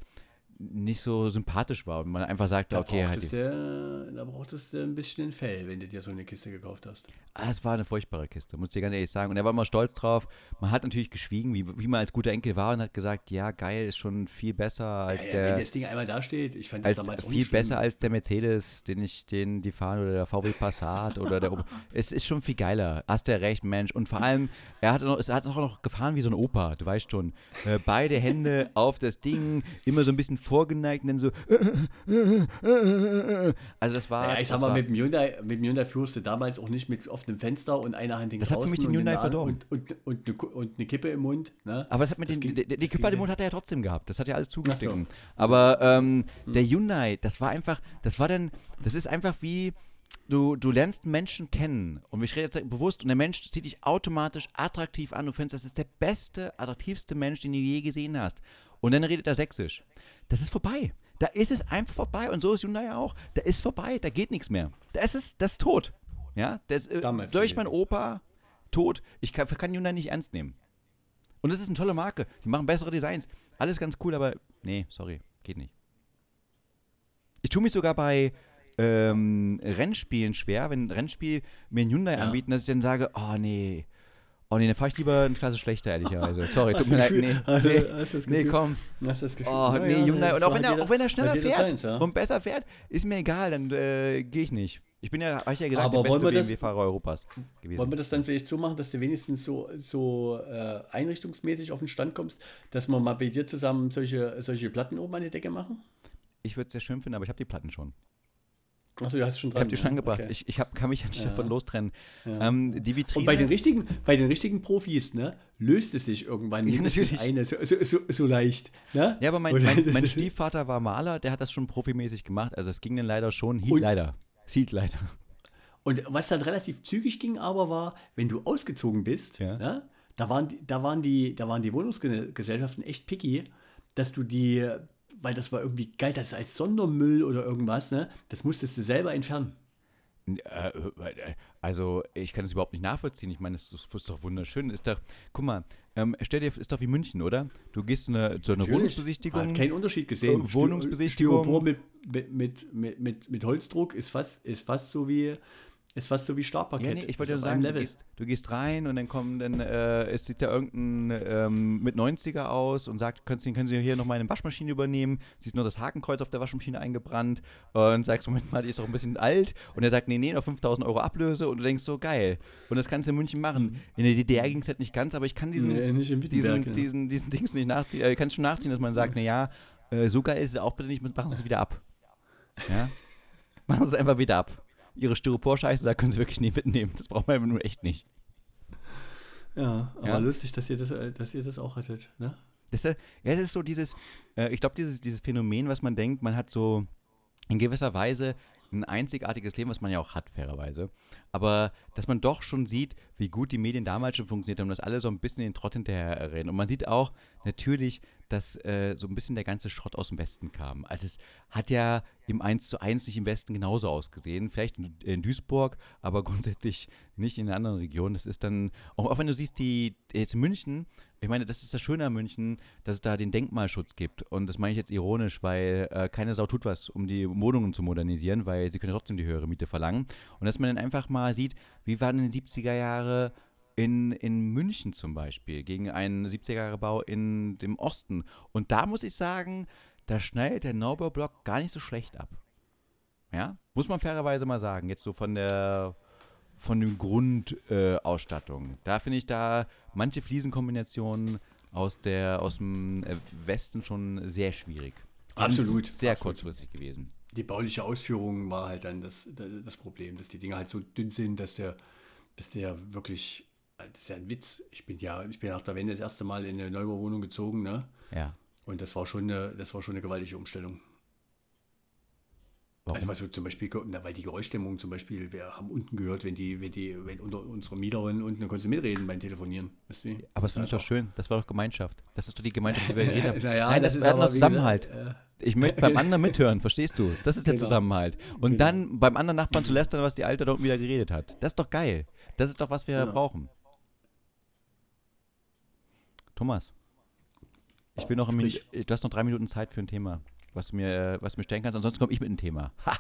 [SPEAKER 1] nicht so sympathisch war und man einfach sagte,
[SPEAKER 2] Da,
[SPEAKER 1] okay, halt,
[SPEAKER 2] du, da brauchtest du ein bisschen ein Fell, wenn du dir so eine Kiste gekauft hast.
[SPEAKER 1] Ah, es war eine furchtbare Kiste, muss ich dir ganz ehrlich sagen. Und er war immer stolz drauf. Man hat natürlich geschwiegen, wie, wie man als guter Enkel war und hat gesagt, ja, geil, ist schon viel besser als
[SPEAKER 2] Ja, ja,
[SPEAKER 1] der
[SPEAKER 2] wenn das Ding einmal da steht, ich fand das
[SPEAKER 1] als
[SPEAKER 2] damals
[SPEAKER 1] viel besser als der Mercedes, den ich, den die fahren oder der VW Passat oder der. Es ist schon viel geiler. Hast du recht, Mensch. Und vor allem, er hat noch, er hat auch noch gefahren wie so ein Opa, du weißt schon. Äh, beide Hände auf das Ding, immer so ein bisschen vorgeneigt und dann so. Also das war.
[SPEAKER 2] Ja, ich sag mal,
[SPEAKER 1] war,
[SPEAKER 2] mit dem Hyundai, mit dem Hyundai führst du damals auch nicht mit offenem Fenster und einer Hand hängt
[SPEAKER 1] Das hat für mich den Hyundai verdorben.
[SPEAKER 2] Und, und, und, eine, und eine Kippe im Mund. Ne?
[SPEAKER 1] Aber das hat mit
[SPEAKER 2] Das
[SPEAKER 1] den,
[SPEAKER 2] ging-
[SPEAKER 1] die,
[SPEAKER 2] ging
[SPEAKER 1] den Mund hat er ja trotzdem gehabt. Das hat ja alles zugestiegen.
[SPEAKER 2] Ach so.
[SPEAKER 1] Aber ähm,
[SPEAKER 2] Hm.
[SPEAKER 1] der Hyundai, das war einfach, das war dann, das ist einfach wie, du, du lernst Menschen kennen und ich rede jetzt bewusst und der Mensch zieht dich automatisch attraktiv an. Du findest, das ist der beste, attraktivste Mensch, den du je gesehen hast. Und dann redet er sächsisch. Das ist vorbei. Da ist es einfach vorbei und so ist Hyundai auch. Da ist vorbei, da geht nichts mehr. Da ist es, das ist tot. Ja, das ist, äh,
[SPEAKER 2] Damals
[SPEAKER 1] durch mein. Opa tot. Ich kann, kann Hyundai nicht ernst nehmen. Und es ist eine tolle Marke. Die machen bessere Designs. Alles ganz cool, aber nee, sorry, geht nicht. Ich tue mich sogar bei ähm, Rennspielen schwer, wenn ein Rennspiel mir ein Hyundai
[SPEAKER 2] Ja.
[SPEAKER 1] anbieten, dass ich dann sage, oh nee, oh nee, dann fahre ich lieber eine Klasse schlechter, ehrlicherweise. Sorry, tut mir leid, nee, nee,
[SPEAKER 2] hast
[SPEAKER 1] nee, komm.
[SPEAKER 2] Hast du das Gefühl?
[SPEAKER 1] Oh, nee,
[SPEAKER 2] ja,
[SPEAKER 1] Hyundai. Und auch wenn, er, auch wenn er schneller fährt
[SPEAKER 2] seins, ja.
[SPEAKER 1] und besser fährt, ist mir egal, dann äh, gehe ich nicht. Ich bin ja, habe ich ja gesagt,
[SPEAKER 2] Aber
[SPEAKER 1] der beste BMW-Fahrer Europas gewesen.
[SPEAKER 2] Wollen wir das dann vielleicht so machen, dass du wenigstens so, so äh, einrichtungsmäßig auf den Stand kommst, dass wir mal bei dir zusammen solche, solche Platten oben an die Decke machen?
[SPEAKER 1] Ich würde es sehr schön finden, aber ich habe die Platten schon.
[SPEAKER 2] Achso, du hast schon
[SPEAKER 1] Ich
[SPEAKER 2] dran.
[SPEAKER 1] habe die schon angebracht.
[SPEAKER 2] okay.
[SPEAKER 1] Ich, ich hab, kann mich ja nicht
[SPEAKER 2] Ja.
[SPEAKER 1] davon lostrennen.
[SPEAKER 2] Ja.
[SPEAKER 1] Ähm, die Vitrine.
[SPEAKER 2] Und bei den richtigen, bei den richtigen Profis, ne, löst es sich irgendwann
[SPEAKER 1] Ja, natürlich.
[SPEAKER 2] eine so, so, so, so leicht. Ne?
[SPEAKER 1] ja, aber mein, mein, mein Stiefvater war Maler, der hat das schon profimäßig gemacht. Also es ging dann leider schon, hielt
[SPEAKER 2] Und-
[SPEAKER 1] leider. Sieht leider.
[SPEAKER 2] Und was dann relativ zügig ging, aber war, wenn du ausgezogen bist,
[SPEAKER 1] Ja.
[SPEAKER 2] ne, da, waren, da, waren die, da waren die Wohnungsgesellschaften echt picky, dass du die, weil das war irgendwie geil, das als Sondermüll oder irgendwas, ne? Das musstest du selber entfernen.
[SPEAKER 1] Äh, also, ich kann das überhaupt nicht nachvollziehen. Ich meine, das ist, doch wunderschön. Ist doch, guck mal, ähm, stell dir, ist doch wie München, oder? Du gehst eine, zu einer
[SPEAKER 2] Natürlich.
[SPEAKER 1] Wohnungsbesichtigung.
[SPEAKER 2] Hat keinen Unterschied gesehen.
[SPEAKER 1] Äh, Wohnungsbesichtigung.
[SPEAKER 2] Styropor mit, mit, mit, mit, mit, mit Holzdruck ist fast, ist fast so wie ist fast so wie Startparkett.
[SPEAKER 1] Ja, nee, ich wollte
[SPEAKER 2] Ist
[SPEAKER 1] nur sagen, du
[SPEAKER 2] Level.
[SPEAKER 1] gehst, du gehst rein und dann kommen dann, äh, es sieht ja irgendein ähm, mit 90er aus und sagt, können Sie, können Sie hier noch meine Waschmaschine übernehmen? Siehst nur das Hakenkreuz auf der Waschmaschine eingebrannt und sagst, Moment mal, die ist doch ein bisschen alt. Und er sagt, nee, nee, noch 5000 Euro Ablöse und du denkst so, geil. Und das kannst du in München machen. In der DDR ging es halt nicht ganz, aber ich kann diesen,
[SPEAKER 2] Nee,
[SPEAKER 1] diesen,
[SPEAKER 2] ja.
[SPEAKER 1] diesen, diesen Dings nicht nachziehen. Äh, kannst schon nachziehen, dass man sagt, na ja, äh, so geil ist es auch bitte nicht, machen Sie es wieder ab. Ja? machen Sie es einfach wieder ab. Ihre Styropor-Scheiße, da können Sie wirklich nicht mitnehmen. Das braucht man einfach nur echt nicht.
[SPEAKER 2] Ja, aber
[SPEAKER 1] Ja.
[SPEAKER 2] lustig, dass ihr das, äh, dass ihr das auch hattet. Ne?
[SPEAKER 1] Das, ist, ja, das ist so dieses, äh, ich glaube, dieses, dieses Phänomen, was man denkt, man hat so in gewisser Weise ein einzigartiges Leben, was man ja auch hat, fairerweise. Aber dass man doch schon sieht, wie gut die Medien damals schon funktioniert haben, dass alle so ein bisschen den Trott hinterher rennen. Und man sieht auch natürlich, dass äh, so ein bisschen der ganze Schrott aus dem Westen kam. Also es hat ja im 1 zu 1 nicht im Westen genauso ausgesehen. Vielleicht in, Duisburg, aber grundsätzlich nicht in anderen Regionen. Das ist dann, auch, auch wenn du siehst, die jetzt in München, ich meine, das ist das Schöne an München, dass es da den Denkmalschutz gibt. Und das meine ich jetzt ironisch, weil äh, keine Sau tut was, um die Wohnungen zu modernisieren, weil sie können trotzdem die höhere Miete verlangen. Und dass man dann einfach mal sieht, wie waren in den 70er Jahre in, in München zum Beispiel gegen einen 70er-Jahre-Bau in dem Osten. Und da muss ich sagen, da schneidet der Neubaublock gar nicht so schlecht ab. Ja, muss man fairerweise mal sagen. Jetzt so von der von dem Grundausstattung. Äh, da finde ich da manche Fliesenkombinationen aus der aus dem Westen schon sehr schwierig. Die
[SPEAKER 2] Absolut,
[SPEAKER 1] Sehr
[SPEAKER 2] absolut.
[SPEAKER 1] kurzfristig gewesen.
[SPEAKER 2] Die bauliche Ausführung war halt dann das, das Problem, dass die Dinge halt so dünn sind, dass der, dass der wirklich, das ist ja ein Witz. Ich bin ja, ich bin nach der Wende das erste Mal in eine Neubauwohnung gezogen, ne?
[SPEAKER 1] Ja.
[SPEAKER 2] Und das war schon eine, das war schon eine gewaltige Umstellung.
[SPEAKER 1] Warum?
[SPEAKER 2] Also was wir zum Beispiel, na, weil die Geräuschdämmung zum Beispiel, wir haben unten gehört, wenn die, wenn die, wenn unter unsere Mieterin unten, dann konntest du mitreden beim Telefonieren. Weißt du?
[SPEAKER 1] aber das finde ich doch schön. Das war doch Gemeinschaft. Das ist doch die Gemeinschaft, die wir haben.
[SPEAKER 2] Ja, ja,
[SPEAKER 1] Nein, das,
[SPEAKER 2] das
[SPEAKER 1] ist
[SPEAKER 2] ist
[SPEAKER 1] noch
[SPEAKER 2] aber,
[SPEAKER 1] Zusammenhalt.
[SPEAKER 2] gesagt,
[SPEAKER 1] Ich möchte beim anderen mithören, verstehst du? Das ist der
[SPEAKER 2] Genau.
[SPEAKER 1] Zusammenhalt. Und
[SPEAKER 2] Genau.
[SPEAKER 1] dann beim anderen Nachbarn zu lästern, was die Alte dort wieder geredet hat. Das ist doch geil. Das ist doch, was wir
[SPEAKER 2] Ja.
[SPEAKER 1] brauchen. Thomas, ich will noch
[SPEAKER 2] Sprich.
[SPEAKER 1] Du hast noch drei Minuten Zeit für ein Thema, was du mir, äh, was du mir stellen kannst. Ansonsten komme ich mit einem Thema. Ha!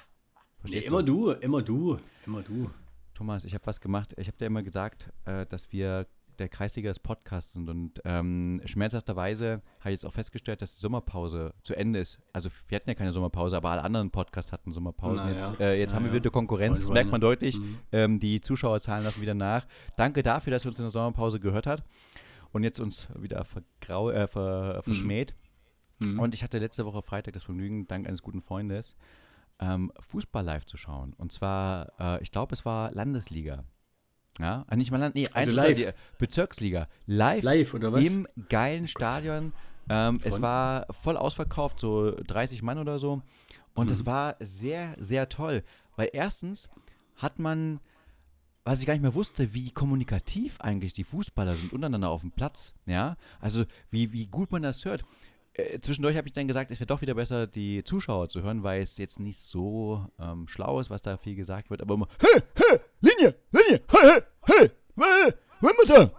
[SPEAKER 2] Nee, immer
[SPEAKER 1] du?
[SPEAKER 2] immer du, immer du.
[SPEAKER 1] Thomas, ich habe was gemacht. Ich habe dir immer gesagt, äh, dass wir der Kreisliga des Podcasts sind und ähm, schmerzhafterweise habe ich jetzt auch festgestellt, dass die Sommerpause zu Ende ist. Also wir hatten ja keine Sommerpause, aber alle anderen Podcasts hatten Sommerpausen.
[SPEAKER 2] Na
[SPEAKER 1] jetzt
[SPEAKER 2] ja,
[SPEAKER 1] äh, jetzt
[SPEAKER 2] na
[SPEAKER 1] haben wir
[SPEAKER 2] ja.
[SPEAKER 1] wieder Konkurrenz, das merkt man deutlich.
[SPEAKER 2] Mhm.
[SPEAKER 1] Ähm, die Zuschauerzahlen lassen wieder nach. Danke dafür, dass ihr uns in der Sommerpause gehört habt und jetzt uns wieder vergrau äh, ver verschmäht.
[SPEAKER 2] Mhm.
[SPEAKER 1] Und ich hatte letzte Woche Freitag das Vergnügen, dank eines guten Freundes, ähm, Fußball live zu schauen. Und zwar, äh, ich glaube, es war Landesliga. Ja, ah, nicht mal Land, nee,
[SPEAKER 2] Also live.
[SPEAKER 1] Bezirksliga. Live,
[SPEAKER 2] Live oder was?
[SPEAKER 1] im geilen Stadion. Ähm, es war voll ausverkauft, so 30 Mann oder so. Und es
[SPEAKER 2] Mhm.
[SPEAKER 1] war sehr, sehr toll. Weil erstens hat man, was ich gar nicht mehr wusste, wie kommunikativ eigentlich die Fußballer sind untereinander auf dem Platz. Ja, also wie, wie gut man das hört. Äh, zwischendurch habe ich dann gesagt, es wäre doch wieder besser, die Zuschauer zu hören, weil es jetzt nicht so ähm, schlau ist, was da viel gesagt wird, aber immer, hey, hey, Linie, Linie, hey, hey, hey, bitte.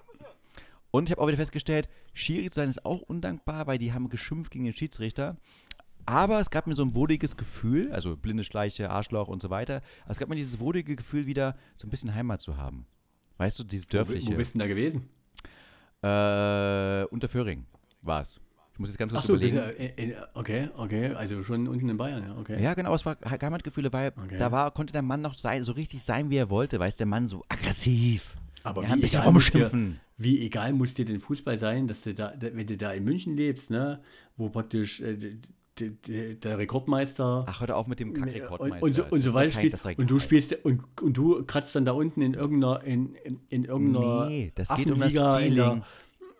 [SPEAKER 1] Und ich habe auch wieder festgestellt, Schiri zu sein ist auch undankbar, weil die haben geschimpft gegen den Schiedsrichter. Aber es gab mir so ein wohliges Gefühl, also blinde Schleiche, Arschloch und so weiter. Aber es gab mir dieses wohlige Gefühl, wieder so ein bisschen Heimat zu haben. Weißt du, dieses
[SPEAKER 2] Wo,
[SPEAKER 1] dörfliche.
[SPEAKER 2] wo bist du denn da gewesen?
[SPEAKER 1] Äh, Unterföhring war es. Ich muss jetzt ganz kurz
[SPEAKER 2] Achso,
[SPEAKER 1] überlegen.
[SPEAKER 2] okay, okay, also schon unten in Bayern, ja, okay.
[SPEAKER 1] Ja, genau, es war Heimatgefühle, weil
[SPEAKER 2] Okay.
[SPEAKER 1] da war, konnte der Mann noch sein, so richtig sein, wie er wollte. Weiß der Mann so aggressiv.
[SPEAKER 2] Aber
[SPEAKER 1] ja, ein
[SPEAKER 2] wie
[SPEAKER 1] bisschen
[SPEAKER 2] egal, muss dir, wie egal muss dir den Fußball sein, dass du da, wenn du da in München lebst, ne, wo praktisch äh, der Rekordmeister
[SPEAKER 1] Ach, hör auf mit dem
[SPEAKER 2] und,
[SPEAKER 1] Kackrekordmeister.
[SPEAKER 2] und so, und so weiter spielt und du spielst und, und du kratzt dann da unten in irgendeiner in, in, in irgendeiner
[SPEAKER 1] Nee, das geht um das Feeling.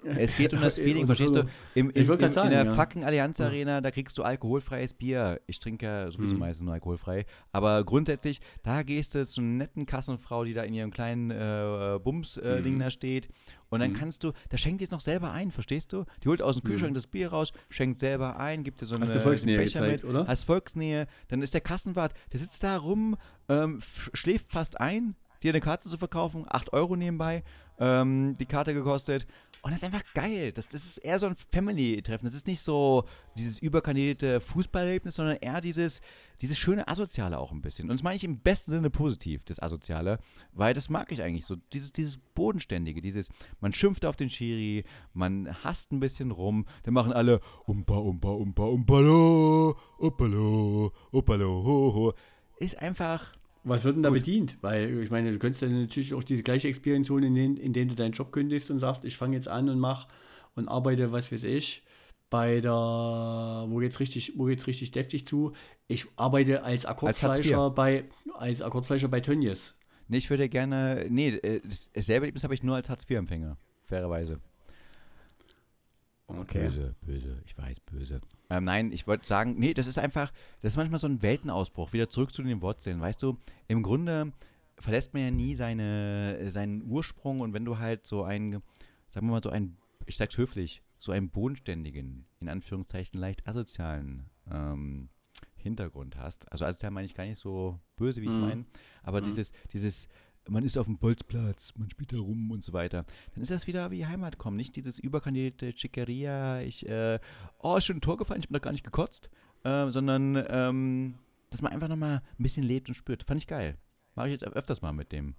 [SPEAKER 1] Es geht um das Feeling, verstehst du? Im,
[SPEAKER 2] Ich
[SPEAKER 1] im, im,
[SPEAKER 2] sagen,
[SPEAKER 1] in der
[SPEAKER 2] ja.
[SPEAKER 1] fucking Allianz Arena, da kriegst du alkoholfreies Bier. Ich trinke ja sowieso
[SPEAKER 2] Mhm.
[SPEAKER 1] meistens nur alkoholfrei. Aber grundsätzlich, da gehst du zu einer netten Kassenfrau, die da in ihrem kleinen äh, Bums-Ding
[SPEAKER 2] Mhm.
[SPEAKER 1] da steht. Und dann
[SPEAKER 2] Mhm.
[SPEAKER 1] kannst du, da schenkt die es noch selber ein, verstehst du? Die holt aus dem Kühlschrank das Bier raus, schenkt selber ein, gibt dir so eine
[SPEAKER 2] Hast du Volksnähe
[SPEAKER 1] Becher
[SPEAKER 2] gezeigt,
[SPEAKER 1] mit,
[SPEAKER 2] oder?
[SPEAKER 1] Hast Volksnähe. Dann ist der Kassenwart, der sitzt da rum, ähm, schläft fast ein, dir eine Karte zu verkaufen, 8 Euro nebenbei, ähm, die Karte gekostet. Und das ist einfach geil. Das, das ist eher so ein Family-Treffen. Das ist nicht so dieses überkandidierte Fußballerlebnis, sondern eher dieses, dieses schöne Asoziale auch ein bisschen. Und das meine ich im besten Sinne positiv, das Asoziale, weil das mag ich eigentlich so. Dieses, dieses Bodenständige, dieses, man schimpft auf den Schiri, man hasst ein bisschen rum, dann machen alle Umpa, Umpa, Umpa, Umpalo, Uppalo, Uppalo, ho, ho. Ist einfach
[SPEAKER 2] Was wird denn da
[SPEAKER 1] Gut.
[SPEAKER 2] bedient? Weil ich meine, du könntest dann natürlich auch diese gleiche Experience holen, in denen, in denen du deinen Job kündigst und sagst, ich fange jetzt an und mach und arbeite, was weiß ich, bei der, wo geht's richtig, wo geht's richtig deftig zu? Ich arbeite als Akkordfleischer bei, als Akkordfleischer bei Tönnies.
[SPEAKER 1] Nee, ich würde gerne. Nee, äh, das- Erlebnis habe ich nur als Hartz-IV-Empfänger. Fairerweise. Böse, böse, ich weiß, böse. Ähm, nein, ich wollte sagen, nee, das ist einfach, das ist manchmal so ein Weltenausbruch. Wieder zurück zu den Wurzeln. Weißt du, im Grunde verlässt man ja nie seine, seinen Ursprung und wenn du halt so ein, sagen wir mal, so ein, ich sag's höflich, so einen bodenständigen, in Anführungszeichen leicht asozialen ähm, Hintergrund hast. Also asozial meine ich gar nicht so böse, wie ich es
[SPEAKER 2] Mhm.
[SPEAKER 1] meine, aber
[SPEAKER 2] Mhm.
[SPEAKER 1] dieses, dieses, man ist auf dem Bolzplatz, man spielt da rum und so weiter. Dann ist das wieder wie Heimat kommen, nicht dieses überkandidierte Chicaria, ich, äh, oh, schon ein Tor gefallen, ich bin da gar nicht gekotzt, äh, sondern, ähm, dass man einfach nochmal ein bisschen lebt und spürt. Fand ich geil. Mache ich jetzt öfters mal mit dem.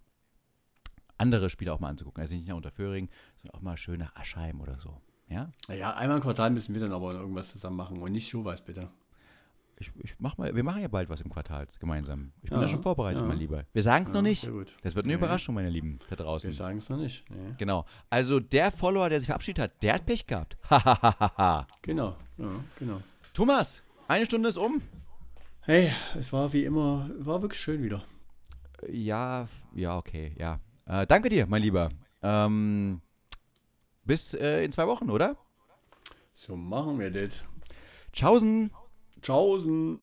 [SPEAKER 1] Andere Spiele auch mal anzugucken. Also nicht nur unter Föhring, sondern auch mal schön nach Aschheim oder so. Ja?
[SPEAKER 2] Naja, einmal im Quartal müssen wir dann aber irgendwas zusammen machen und nicht sowas, bitte.
[SPEAKER 1] Ich, ich mach mal, wir machen ja bald was im Quartal gemeinsam. Ich bin
[SPEAKER 2] Ja,
[SPEAKER 1] da schon vorbereitet,
[SPEAKER 2] ja.
[SPEAKER 1] mein Lieber. Wir sagen es noch
[SPEAKER 2] Ja,
[SPEAKER 1] nicht.
[SPEAKER 2] Sehr gut.
[SPEAKER 1] Das wird eine
[SPEAKER 2] Nee,
[SPEAKER 1] Überraschung, meine Lieben, da draußen.
[SPEAKER 2] Wir sagen es noch nicht. Nee.
[SPEAKER 1] Genau. Also der Follower, der sich verabschiedet hat, der hat Pech gehabt. Hahaha.
[SPEAKER 2] Genau, genau.
[SPEAKER 1] Thomas, eine Stunde ist um.
[SPEAKER 2] Hey, es war wie immer, war wirklich schön wieder.
[SPEAKER 1] Ja, ja, okay, ja. Äh, danke dir, mein Lieber. Ähm, bis äh, in zwei Wochen, oder?
[SPEAKER 2] So machen wir das.
[SPEAKER 1] Tschaußen.
[SPEAKER 2] Tschaußen.